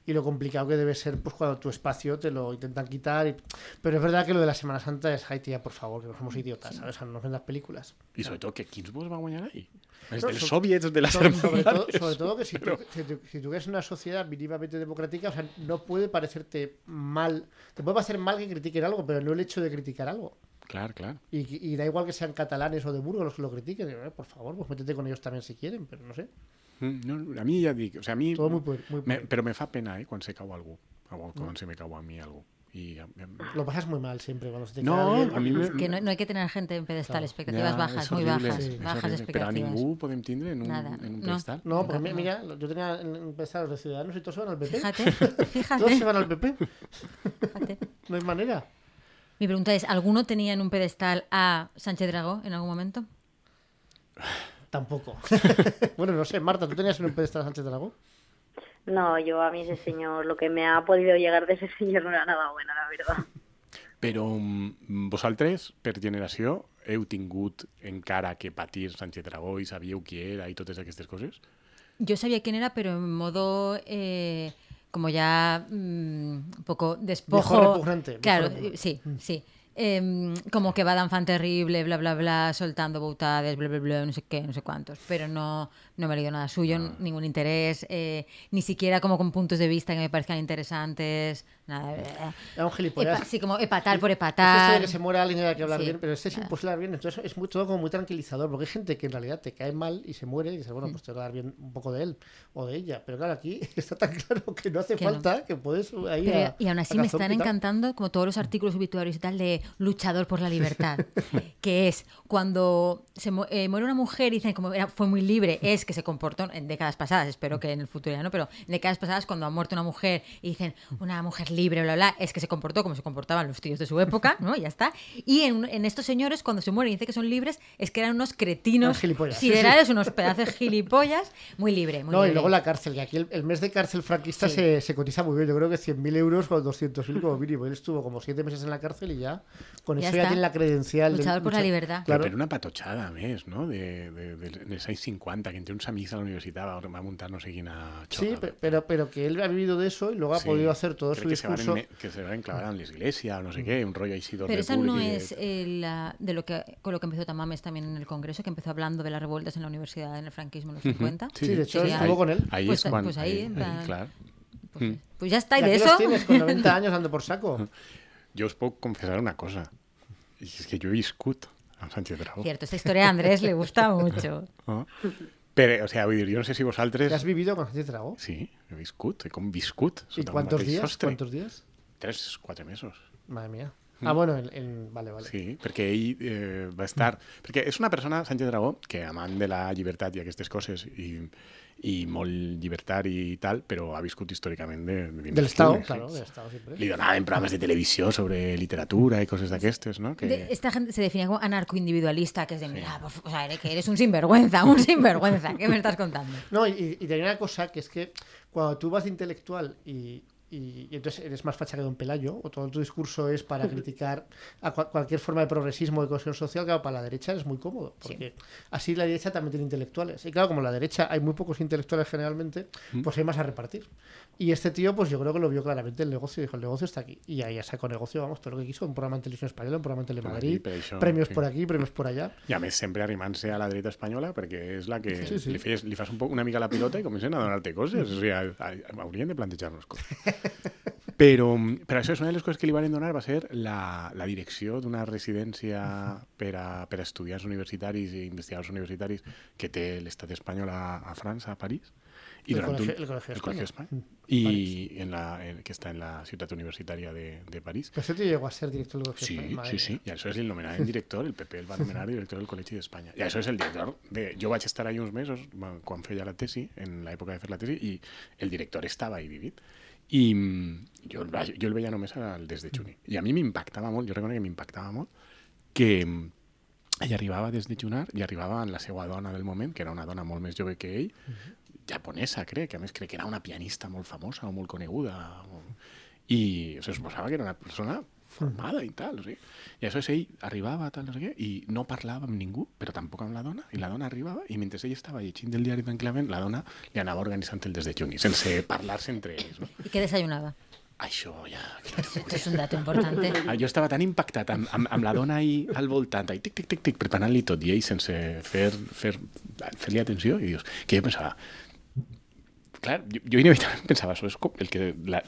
y lo complicado que debe ser pues cuando tu espacio te lo intentan quitar. y- Pero es verdad que lo de la Semana Santa es, ay tía, por favor, que no somos idiotas, ¿sabes? O sea, no nos ven las películas. I sobretot que quins vots va guanyar ahir? Els No, dels so- soviets de las So- sobre, todo, sobre todo que si tú, Pero- si, tú, si tú eres una sociedad mínimamente democrática, o sea, no puede parecerte mal. Te puede parecer mal que critiquen algo, pero no el hecho de criticar algo. Clar, clar. Y, y da igual que sean catalanes o de Burgos los que lo critiquen. eh, por favor, pues métete con ellos también si quieren, pero no sé. Mm, No, a mi ja dic, o sigui, a mi... Todo muy, pu- muy me, però me fa pena, eh, quan se cau algú. O quan se me cau a mi algú. A, a, Lo pasas muy mal siempre cuando se te No, queda bien. a mí me- Que no, no hay que tener gente en pedestal, Claro. expectativas Ja, bajas, muy bajas, horrible. bajas Però a expectativas. ningú podem tindre en un, Nada, en un no. pedestal. No, porque No. mira, yo tenía en empezar los de Ciudadanos y todos se van al PP. Fíjate, Todos se fíjate, van al PP. fíjate. No hay manera. Mi pregunta es, ¿alguno tenía en un pedestal a Sánchez Dragó en algún momento? Tampoco. bueno, no sé, Marta, ¿tú tenías en un pedestal a Sánchez Dragó? No, yo a mí ese señor, lo que me ha podido llegar de ese señor no era nada bueno, la verdad. Però mm, vosaltres, per generació, heu tingut encara que patir Sánchez Dragó i sabíeu qui era i totes aquestes coses? Yo sabía quién era, pero en modo eh, como ya mm, un poco despojo. Viejo repugnante, viejo Claro, repugnante. sí, sí. Em, como que va Dan fan terrible, bla, bla, bla, soltando boutades, bla, bla, bla, no sé qué, no sé cuántos. Pero no, no me he leído nada suyo, Ah. ningún interés, eh, ni siquiera como con puntos de vista que me parezcan interesantes, nada. eh, Era un gilipollas. epa- sí, como epatar por Es epatar. de que se muera alguien hay que hablar Sí. bien, pero este es imposible hablar bien. Entonces es muy, todo como muy tranquilizador, porque hay gente que en realidad te cae mal y se muere y dices, Mm. bueno, pues te voy a dar bien un poco de él o de ella. Pero claro, aquí está tan claro que no hace Que no. falta, que puedes ahí Pero- a- y aún así me están encantando como todos los artículos obituarios y tal de luchador por la libertad, que es cuando se eh, muere una mujer y dicen como era, fue muy libre, es que se comportó en décadas pasadas, espero que en el futuro ya no, pero en décadas pasadas cuando ha muerto una mujer y dicen una mujer libre, bla, bla, es que se comportó como se comportaban los tíos de su época, ¿no? Y ya está. Y en, en estos señores cuando se mueren y dicen que son libres, es que eran unos cretinos gilipollas, sí, sí. siderales, unos pedazos gilipollas, muy libre, muy No, y libre. luego la cárcel, que aquí el, el mes de cárcel franquista Sí. se, se cotiza muy bien. Yo creo que 100.000 euros o 200.000 como mínimo. Él estuvo como 7 meses en la cárcel y ya Con Ya eso ya está. tiene la credencial. de Luchador por la libertad. Claro. Però una patotxada, a més, no? De, de, de, dels anys 50, que entre uns amics a la universitat va, va muntar no sé quina Sí, xoca. pe- pero, pero que él ha vivido de eso y luego ha Sí. podido hacer todo Crec su que se, van discurso. que se van clavar en la iglesia o no sé qué, un rollo així d'ordre Pero esa no es eh, la- de lo que con lo que empezó Tamames también en el Congreso, que empezó hablando de las revueltas en la universidad en el franquismo en los 50. Sí, de hecho, Sería- estuvo con él. Ahí Pues- es quan... pues ahí, ahí, en plan- clar. Pues, pues ya está, y Y de eso. los tienes con 90 años dando por saco. Jo us puc confessar una cosa, i és que jo he viscut amb Sánchez Dragó. Cierto, esta historia a Andrés le gusta mucho. No? Però, o sea, vull dir, jo no sé si vosaltres... ¿Te has vivido con Sánchez Dragó? Sí, he viscut, he conviscut. ¿Y sota un cuántos mateix días? sostre. ¿Cuántos días? Tres, quatre mesos. Madre mía. Ah, bueno, en, en- vale, vale. Sí, perquè ell eh, va estar... Perquè és una persona, Sánchez Dragó, que amant de la llibertat i aquestes coses i, i molt llibertari i tal, però ha viscut històricament de, de Del Estado, claro, del Estado siempre. Li donaven programes de televisió sobre literatura i coses d'aquestes, no? Que... De- esta gente se define como anarcoindividualista, que es de, mira, por o sea, eres que eres un sinvergüenza, un sinvergüenza. ¿Qué me estás contando? No, y, y tenía una cosa que es que cuando tú vas de intelectual y, y- y entonces eres más facha que Don Pelayo, o todo tu discurso es para criticar a cua- cualquier forma de progresismo de cohesión social, claro, para la derecha es muy cómodo, porque así la derecha también tiene intelectuales. Y claro, como la derecha hay muy pocos intelectuales generalmente, pues hay más a repartir. Y este tío, pues yo creo que lo vio claramente el negocio, dijo, el negocio está aquí. Y ahí ya sacó negocio, vamos, todo lo que quiso, un programa en televisión española, un programa en Telemadrid, premios sí. por aquí, premios por allá. I a més sempre arrimant-se a la dreta espanyola perquè és la que Sí, sí. Li, feies, li fas un poc, una mica la pilota i comencen a donar-te coses. O sigui, a, a, de plantejar-nos coses. Però, però això és una de les coses que li van donar va ser la, la direcció d'una residència per a, per a estudiants universitaris i investigadors universitaris que té l'estat espanyol a, a França, a París. El durant Colegio- el Colegio de el Colegio España. España. Mm. I en la, en, que està en la ciutat universitària de, de París. Pero tío llegó a ser director del Colegio de Sí, España, madre sí, mía. sí. I això és el nomenament director, el PP el va nomenar director del Col·legi d'Espanya. I això és el director. De... Jo vaig estar ahí uns mesos va- quan feia la tesi, en l'època de fer la tesi, i el director estava ahí vivit. I mm, jo, el vaig- jo el veia només al des de Juni. I a mi m'impactava molt, jo reconec que m'impactava molt, que mm, ell arribava des de Junar i arribava amb la seva dona del moment, que era una dona molt més jove que ell, japonesa, crec, que a més crec que era una pianista molt famosa o molt coneguda. O... I se suposava que era una persona formada i tal, o sigui. I això és ell arribava, tal, no sé què, i no parlava amb ningú, però tampoc amb la dona, i la dona arribava, i mentre ell estava llegint el diari tranquil·lament, la dona li anava organitzant el des de Juni, sense parlar-se entre ells, no? ¿Y qué desayunaba? Això ja... Esto es un dato importante. Ah, Jo estava tan impactat amb, amb, amb la dona ahí al voltant, ahí, tic, tic, tic, tic, preparant-li tot, i ell sense fer, fer, fer-li atenció, i dius, que jo pensava, clar, jo, jo inevitablement pensava, això és com el que la-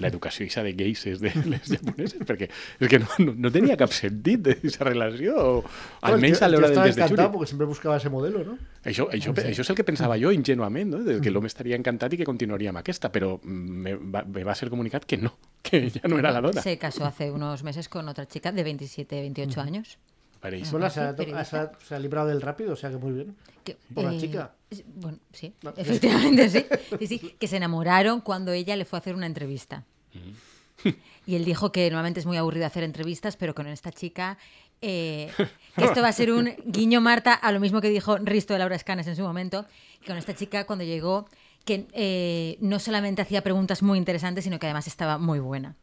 ixa de gais és de les japoneses, perquè és que no, no, no tenia cap sentit d'aquesta relació, o almenys a l'hora del estaba des de encantado Juni. porque siempre buscaba ese modelo, ¿no? Això, això, això és el que pensava jo ingenuament, no? de que l'home estaria encantat i que continuaria amb aquesta, però me va, me va ser comunicat que no, que ja no era la dona. Se casó hace unos meses con otra chica de 27, 28 años. Pareix. Bueno, se ha, se ha- se ha librado del rápido, o sea que muy bien. Que, Por la eh, chica. es- Bueno, sí, No. efectivamente sí. Sí, sí. Que se enamoraron cuando ella le fue a hacer una entrevista. Y él dijo que normalmente es muy aburrido hacer entrevistas, pero con esta chica. eh, que esto va a ser un guiño, Marta, a lo mismo que dijo Risto de Laura Escanes en su momento. Que con esta chica, cuando llegó, que eh, no solamente hacía preguntas muy interesantes, sino que además estaba muy buena.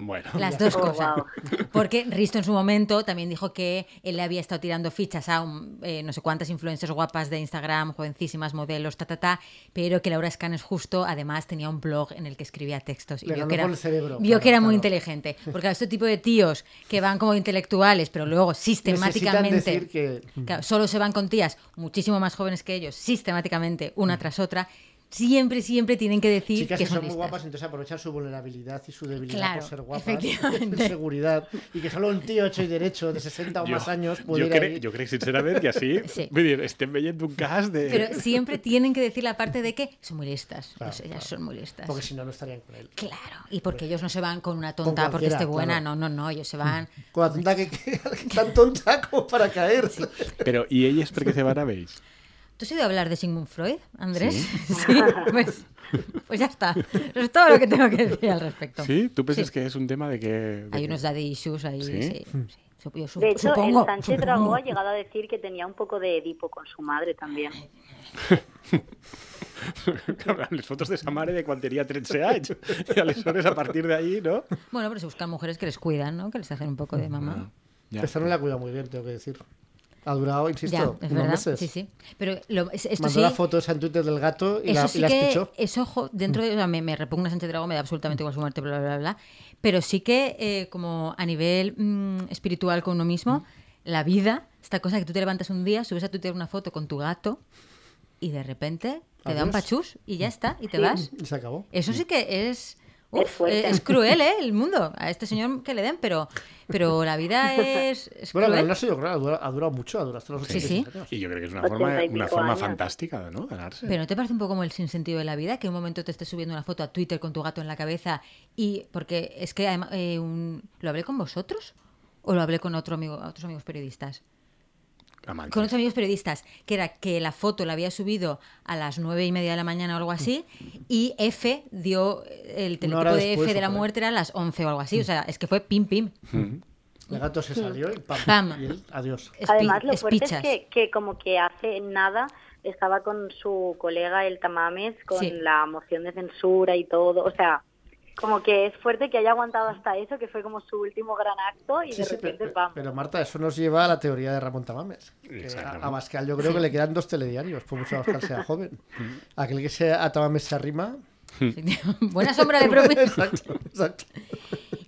Bueno, Las dos Oh, cosas. wow. Porque Risto en su momento también dijo que él le había estado tirando fichas a un, eh, no sé cuántas influencers guapas de Instagram, jovencísimas modelos, ta, ta, ta, pero que Laura Escanes justo además tenía un blog en el que escribía textos. Y Le vio que era, cerebro, vio claro, que era muy claro. inteligente. Porque a este tipo de tíos que van como intelectuales, pero luego sistemáticamente... decir que... Claro, solo se van con tías muchísimo más jóvenes que ellos, sistemáticamente, una tras otra. Siempre, siempre tienen que decir Chicas que que son son muy guapas, entonces aprovechan su vulnerabilidad y su debilidad Claro, por ser guapas, efectivamente. seguridad, y que solo un tío hecho y derecho de 60 o más años puede jo, ir crec, ahí. jo crec sincerament que així, Sí. estem veient un cas de... Pero siempre tienen que decir la parte de que son muy listas. Claro, ellas claro. son muy listas. Porque si no, no estarían con él. Claro, y porque ellos no se van con una tonta porque cualquiera, esté buena, claro. no, no, no, ellos se van. Con la tonta que, que tan tonta como para caer. Però, i elles per què se van a vells? ¿Tú has oído hablar de Sigmund Freud, Andrés? Sí, pues, pues ya está. Eso es todo lo que tengo que decir al respecto. Sí? Tu penses Sí. que és un tema de que... De Hay que... unos daddy issues ahí, ¿Sí? sí. sí. Sup- yo sup- De hecho, supongo, el Sánchez. Dragó ha llegado a decir que tenía un poco de Edipo con su madre también. les fotos de sa mare de quan tenia 13 anys. I aleshores, a partir d'ahí, no? Bueno, pero se buscan mujeres que les cuidan, ¿no? Que les hacen un poco de mamá. Ya. Esta no la ha cuidado muy bien, tengo que decir. Ha durado, insisto, Ya, es unos verdad. meses. Sí, sí. Pero lo- es- esto Mandó sí. la foto esa en Twitter del gato y, eso la, sí y las que, pichó. eso jo- dentro de, o sea, me, me repugna Sánchez Dragó, me da absolutamente igual su muerte, bla, bla, bla, bla. Pero sí que, eh, como a nivel mm, espiritual con uno mismo, la vida, esta cosa que tú te levantas un día, subes a Twitter una foto con tu gato y de repente te da un Adiós. pachús y ya está, y te Sí. vas. Y se acabó. Eso sí que es. Es uf, fuerte. es cruel, ¿eh? El mundo. A este señor que le den, pero, pero la vida es, es Bueno, cruel. no ha sido cruel, ha durado, ha durado mucho, ha durado hasta los Sí, 86 sí. años. Y yo creo que es una 80 forma, una forma años. fantástica, ¿no? Ganarse. Pero ¿no te parece un poco como el sinsentido de la vida? Que un momento te estés subiendo una foto a Twitter con tu gato en la cabeza y... Porque es que además, eh, un- ¿lo hablé con vosotros? ¿O lo hablé con otro amigo, otros amigos periodistas? Amantes. Con otros amigos periodistas, que era que la foto la había subido a las nueve y media de la mañana o algo así, y F dio, el Una hora teletipo de F de la muerte era a las 11 o algo así, o sea, es que fue pim pim. El gato se salió y pam. Pam. Y él, adiós. Además, lo fuerte espichas. es que, que como que hace nada estaba con su colega el Tamames con Sí. la moción de censura y todo. O sea, como que es fuerte que haya aguantado hasta eso, que fue como su último gran acto y Sí, de sí, repente, pero, ¡pam! pero, Marta, eso nos lleva a la teoría de Ramón Tamames. Que a, a Bascal yo creo que le quedan dos telediarios, por mucho que Bascal sea joven. Aquel que sea, a Tamames se arrima. Buena sombra de propio. exacto, exacto.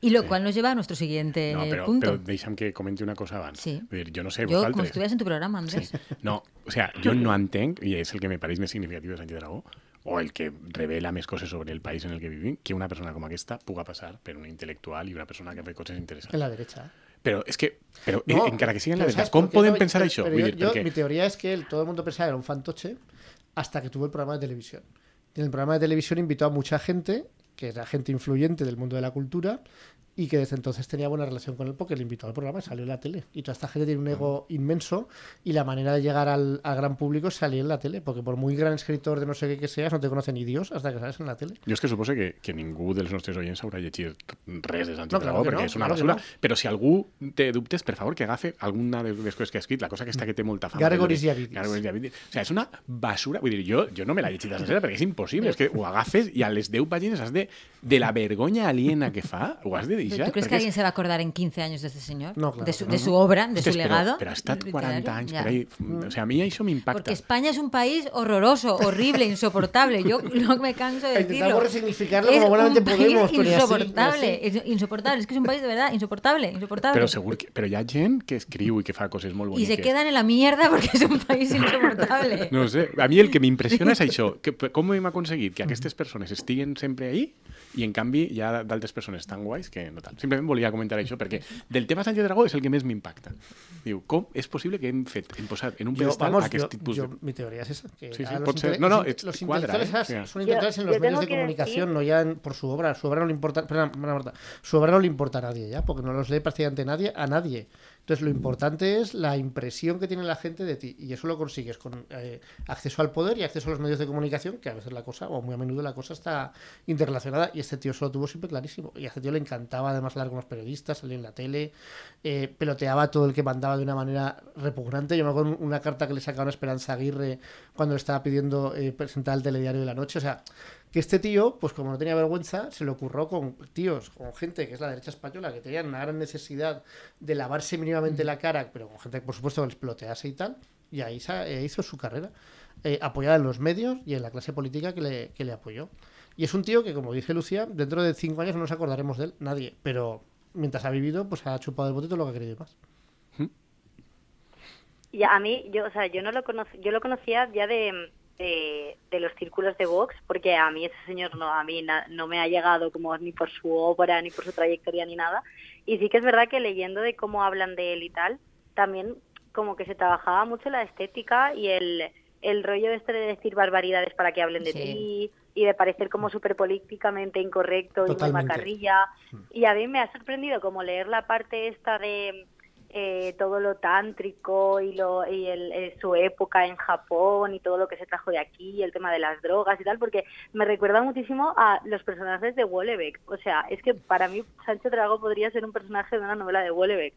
Y lo cual nos lleva a nuestro siguiente No, pero, punto. pero deixa'm que comenti una cosa abans. Sí. Jo no sé, Yo, como si vosaltres... estuvieras en tu programa, Andrés. No, o sea, jo no entenc, i és el que me pareix més significatiu de Sánchez Dragó, o el que revela més coses sobre el país en el que vivim, que una persona com aquesta puga passar per un intel·lectual i una persona que fa coses interessants. En la derecha. Però és que, però No, eh, encara que sigui en la ¿sabes com podem no? pensar això? Vull dir, perquè... Mi teoría es que el- todo el mundo pensaba que era un fantoche hasta que tuvo el programa de televisión. En el programa de televisión invitó a mucha gente, que era gente influyente del mundo de la cultura, y que desde entonces tenía buena relación con él porque le invitó al programa y salió en la tele. Y toda esta gente tiene un ego inmenso y la manera de llegar al, al gran público es salir en la tele, porque por muy gran escritor de no sé qué que seas, no te conoce ni Dios hasta que sales en la tele. Jo és que suposo que, que ningú dels nostres oients haurà llegit res de Sánchez No, claro que perquè no, és una claro que basura. no. Però si algú té dubtes, per favor, que agafe alguna de les coses que ha escrit, la cosa aquesta que té molta fama. Gargoris Avidis. Gargoris. O sigui, és una basura. Vull dir, jo, jo no me l'he llegit sencera perquè és impossible. És que ho agafes i a les 10 pàgines has de... De la vergonya aliena que fa, ho has de deixar. ¿Tú crees que perquè alguien és- se va a acordar en 15 años de este señor? No, claro de, su, que de no. su obra, de su però- legado. Però ha estat 40 literario, anys ya. per ahí. O sea, a mi això m'impacta. Porque España es un país horroroso, horrible, insoportable. Yo no me canso de decirlo. Intentamos resignificarlo Es como buenamente podemos, pero así, insoportable, así. es insoportable. Es que es un país de verdad insoportable, insoportable. Però segur que... Però hi ha gent que escriu i que fa coses molt y boniques. se quedan en la mierda porque es un país insoportable. No sé, a mi el que m'impressiona és això, que, com hem aconseguit que aquestes persones estiguen sempre ahí i en canvi hi ha d'altres persones tan guais que no tal. Simplement volia comentar això perquè del tema Sánchez Dragó és el que més m'impacta. Diu, com és possible que hem fet, hem posat en un Yo, pedestal vamos, aquest yo- tipus yo- de... mi teoría es esa. Que Sí, sí, pot ser. No, no, los es- los cuadra, intelectuales ¿eh? son intelectuales en los yo medios de comunicación, decir- no ya en- por su obra. Su obra no le importa, perdón, perdón, Marta. Su obra no le importa a nadie ya, porque no los lee prácticamente nadie, a nadie. Entonces lo importante es la impresión que tiene la gente de ti y eso lo consigues con eh, acceso al poder y acceso a los medios de comunicación, que a veces la cosa, o muy a menudo la cosa está interrelacionada y este tío eso lo tuvo siempre clarísimo. Y a este tío le encantaba además hablar con los periodistas, salir en la tele, eh, peloteaba a todo el que mandaba de una manera repugnante. Yo me acuerdo una carta que le sacaron a Esperanza Aguirre cuando le estaba pidiendo eh, presentar el telediario de la noche. O sea, que este tío, pues como no tenía vergüenza, se le ocurrió con tíos, con gente que es la derecha española, que tenían una gran necesidad de lavarse mínimamente la cara, pero con gente que por supuesto que les pelotease y tal, y ahí eh, hizo su carrera, eh, apoyada en los medios y en la clase política que le, que le apoyó. Y es un tío que, como dice Lucía, dentro de cinco años no nos acordaremos de él, nadie, pero mientras ha vivido, pues ha chupado el botito lo que ha querido y más. Y a mí, yo, o sea, yo no lo conocí, yo lo conocía ya de, de, de los círculos de Vox, porque a mí ese señor no, a mí na- no me ha llegado como ni por su obra, ni por su trayectoria, ni nada. Y sí que es verdad que leyendo de cómo hablan de él y tal, también como que se trabajaba mucho la estética y el, el rollo este de decir barbaridades para que hablen de Sí. ti y de parecer como súper políticamente incorrecto y muy macarrilla. Y a mí me ha sorprendido como leer la parte esta de eh, todo lo tántrico y, lo, y el, eh, su época en Japón y todo lo que se trajo de aquí, el tema de las drogas y tal, porque me recuerda muchísimo a los personajes de Wollebeck. O sea, es que para mí Sancho Drago podría ser un personaje de una novela de Wollebeck.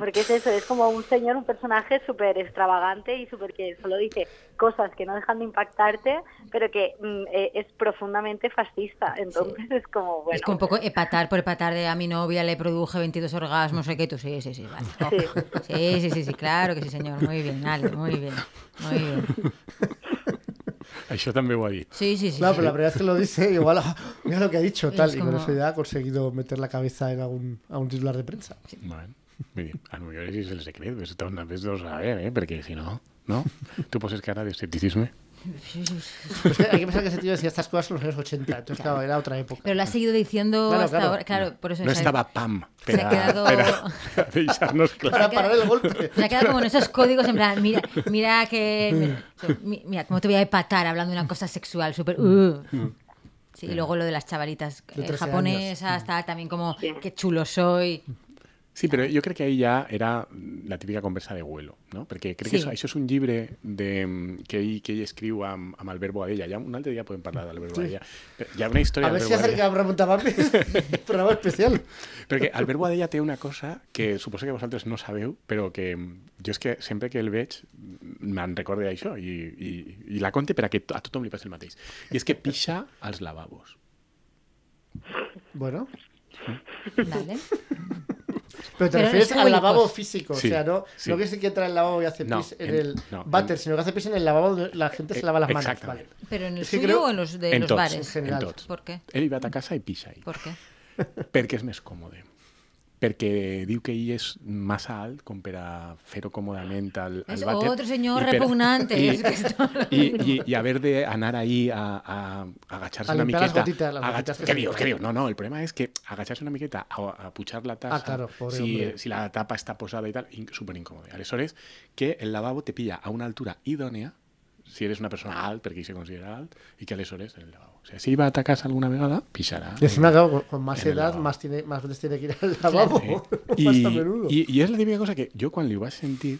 Porque es eso, es como un señor, un personaje súper extravagante y súper que solo dice cosas que no dejan de impactarte, pero que mm, eh, es profundamente fascista. Entonces es como, bueno. Es como un poco epatar por epatar de a mi novia le produje 22 orgasmos, no sé qué, tú sí, sí, sí, vale. Sí. Sí, sí, sí, sí, claro que sí, señor. Muy bien, Ale, muy bien. Muy bien. Això també ho ha dit. Sí, sí, sí. Claro, sí. pero la primera vez que lo dice, igual, mira lo que ha dicho, Es tal, y con eso ya ha conseguido meter la cabeza en algún, a un titular de prensa. Bueno, muy bien. A lo mejor ese es el secreto, pero esto una vez lo saber, ¿eh? Porque si no, ¿no? Tú poses cara de escepticismo. Pues hay que pensar que ese tío decía estas cosas en los años 80, entonces claro, era otra época. Pero lo ha seguido diciendo Claro, hasta claro. ahora. Claro, por eso No se ha- estaba Pam. se ha quedado- Para deixar-nos clar. Para parar el golpe. Se ha quedado como en esos códigos en plan, mira, mira que. Mira, mira cómo te voy a epatar hablando de una cosa sexual, súper. uh. Sí, y luego lo de las chavalitas De eh, 13 japonesas, tal, también como qué chulo soy. Sí, però jo crec que ahir ja era la típica conversa de vuelo, no? Perquè crec Sí. que això, això és un llibre de, que, ell, que ell escriu amb, amb Albert Boadella. Ja un altre dia podem parlar d'Albert Boadella. Hi ha una història A ver si acerca a Ramón Tamames, programa especial. Perquè Albert Boadella té una cosa que suposo que vosaltres no sabeu, però que mm, jo és que sempre que el veig mm, me'n recordo d'això i, i, i la conte per a que a tothom li passi el mateix. I és que pixa als lavabos. Bueno, Vale. Pero te Pero refieres es al lavabo físico, Sí, o sea, no, sí. no que se que entra en el lavabo y hace No, pis en, en- el no, váter, en- sino que hace pis en el lavabo donde la gente se lava las manos. Vale. Pero en el Es suyo creo- o en los de en los tots, bares. en general. En tots. ¿Por qué? Ell va a casa i pixa ahí. ¿Por qué? perquè és més còmode. Perquè diu que ell és massa alt com per a fer-ho còmodament al, al Es vàter. otro señor i per- repugnante. I, i, i, i haver d'anar ahí a, a, a agachar-se una miqueta. gotitas, las aga- gotitas que Què dius? Què dius? No, no, el problema és que agachar-se una miqueta a, a pujar la tassa, Ah, claro, si, hombre. si la tapa està posada i tal, in- súper incòmode. Aleshores, que el lavabo te pilla a una altura idònea si eres una persona alt, perquè ell se considera alt, i que aleshores en el lavabo. O sigui, si va a casa alguna vegada, pixarà. Y encima, claro, con- más edad, más, tiene, más veces tiene que ir al lavabo. Más a menudo. I és la típica cosa que jo quan li ho vaig sentir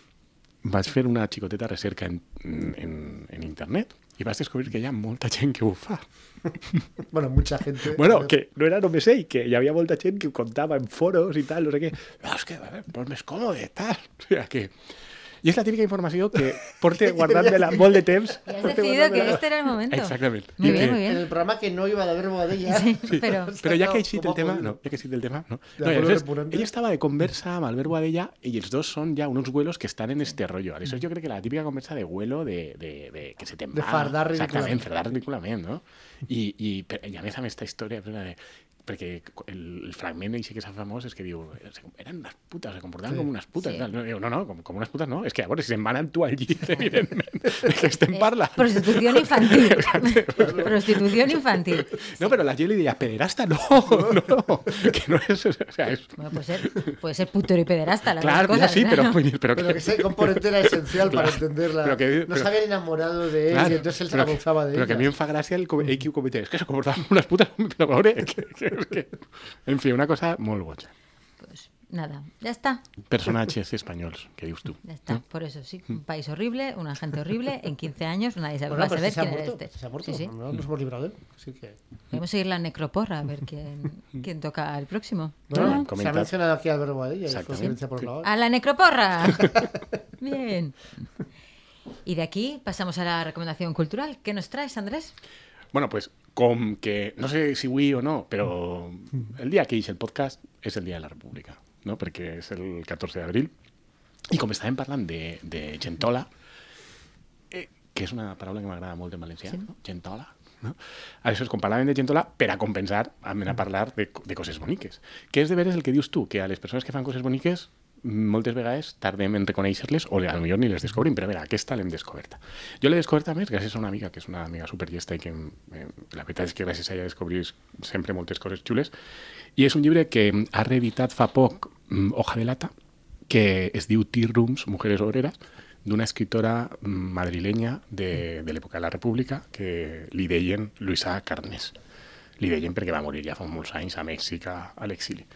vaig fer una xicoteta recerca en, en, en internet i vaig descobrir que hi ha molta gent que ho fa. Bueno, mucha gente. Bueno, que no era només ell, que hi havia molta gent que ho contava en foros i tal, no sé què. No, és que, a veure, pues més còmode, tal. O sigui que... I és la típica informació que porte guardant-me-la molt de temps. Y has decidido que este era el momento. Exactament. Muy bien, que- muy En bien. el programa que no iba a haber Boadella. Sí, pero Però ja que com el tema, no, ja que eixit el tema, no. De no i acuerdo, aleshores, repugnante. ell estava de conversa amb Albert Boadella i els dos són ja uns vuelos que estan en este rollo. Aleshores jo crec que la típica conversa de vuelo de, de, de que se te'n De va. fardar Exactament, ridículament. fardar ridículament, no? I, i, per- i a més història plena de perquè el, el fragment així que s'ha famós és que diu, eren unes putes, se comportaven Sí. com unes putes. Sí. No, no, no, com, com unes putes no. És que llavors si se'n van amb tu al llit, evidentment, de què estem eh, parlant? prostitución infantil. prostitución infantil. No, però la gent li deia, pederasta, no, no, que no és... O sea, és Bueno, puede ser, puede ser putero y pederasta, las Claro, ya cosas. sí, ¿no? pero, pero, Pero que ese componente era esencial para entenderla. pero que- no pero- se habían enamorado de él Claro, y entonces él se pero que- abusaba de Pero que a mí ella. me fa gràcia el, com- ell qui ho comete. És que se comportaven com unes putes, però pobre, que, que, que... En fi, una cosa molt boja. Pues nada, ya está. Personatges espanyols, que dius tu. Ya está. Por eso, sí. Un país horrible, una gente horrible. En 15 años nadie sabe, Bueno, va a pero saber si se ha quién era muerto. este. Se ha muerto. Sí, sí. No nos hemos librado de él. Así que. Podemos seguir la necroporra a ver quién, quién toca el próximo. Bueno, Bueno, se ha mencionado aquí a fue Exactamente. silencia por la. ¡A la necroporra! Bien. Y de aquí pasamos a la recomendación cultural. ¿Qué nos traes, Andrés? Bueno, pues com que, no sé si avui o no, però el dia que ix el podcast és el dia de la República, no? perquè és el 14 d'abril. I com estàvem parlant de, de gentola, eh, que és una paraula que m'agrada molt en valencià, Sí. no? gentola, no? Aleshores, quan parlàvem de gentola, per a compensar, hem d'anar a parlar de, de coses boniques. Que és de veres el que dius tu, que a les persones que fan coses boniques moltes vegades tardem en reconèixer-les o millor ni les descobrim, però mira, aquesta l'hem descoberta. Jo l'he descoberta més gràcies a una amiga, que és una amiga superllesta i que eh, la veritat és que gràcies a ella descobris sempre moltes coses xules. I és un llibre que ha reeditat fa poc mm, Hoja de Lata, que es diu Tea Rooms, Mujeres Obreras, d'una escritora mm, madrilenya de, de l'època de la República que li deien Luisa Carnés. Li deien perquè va morir ja fa molts anys a Mèxic, a l'exili.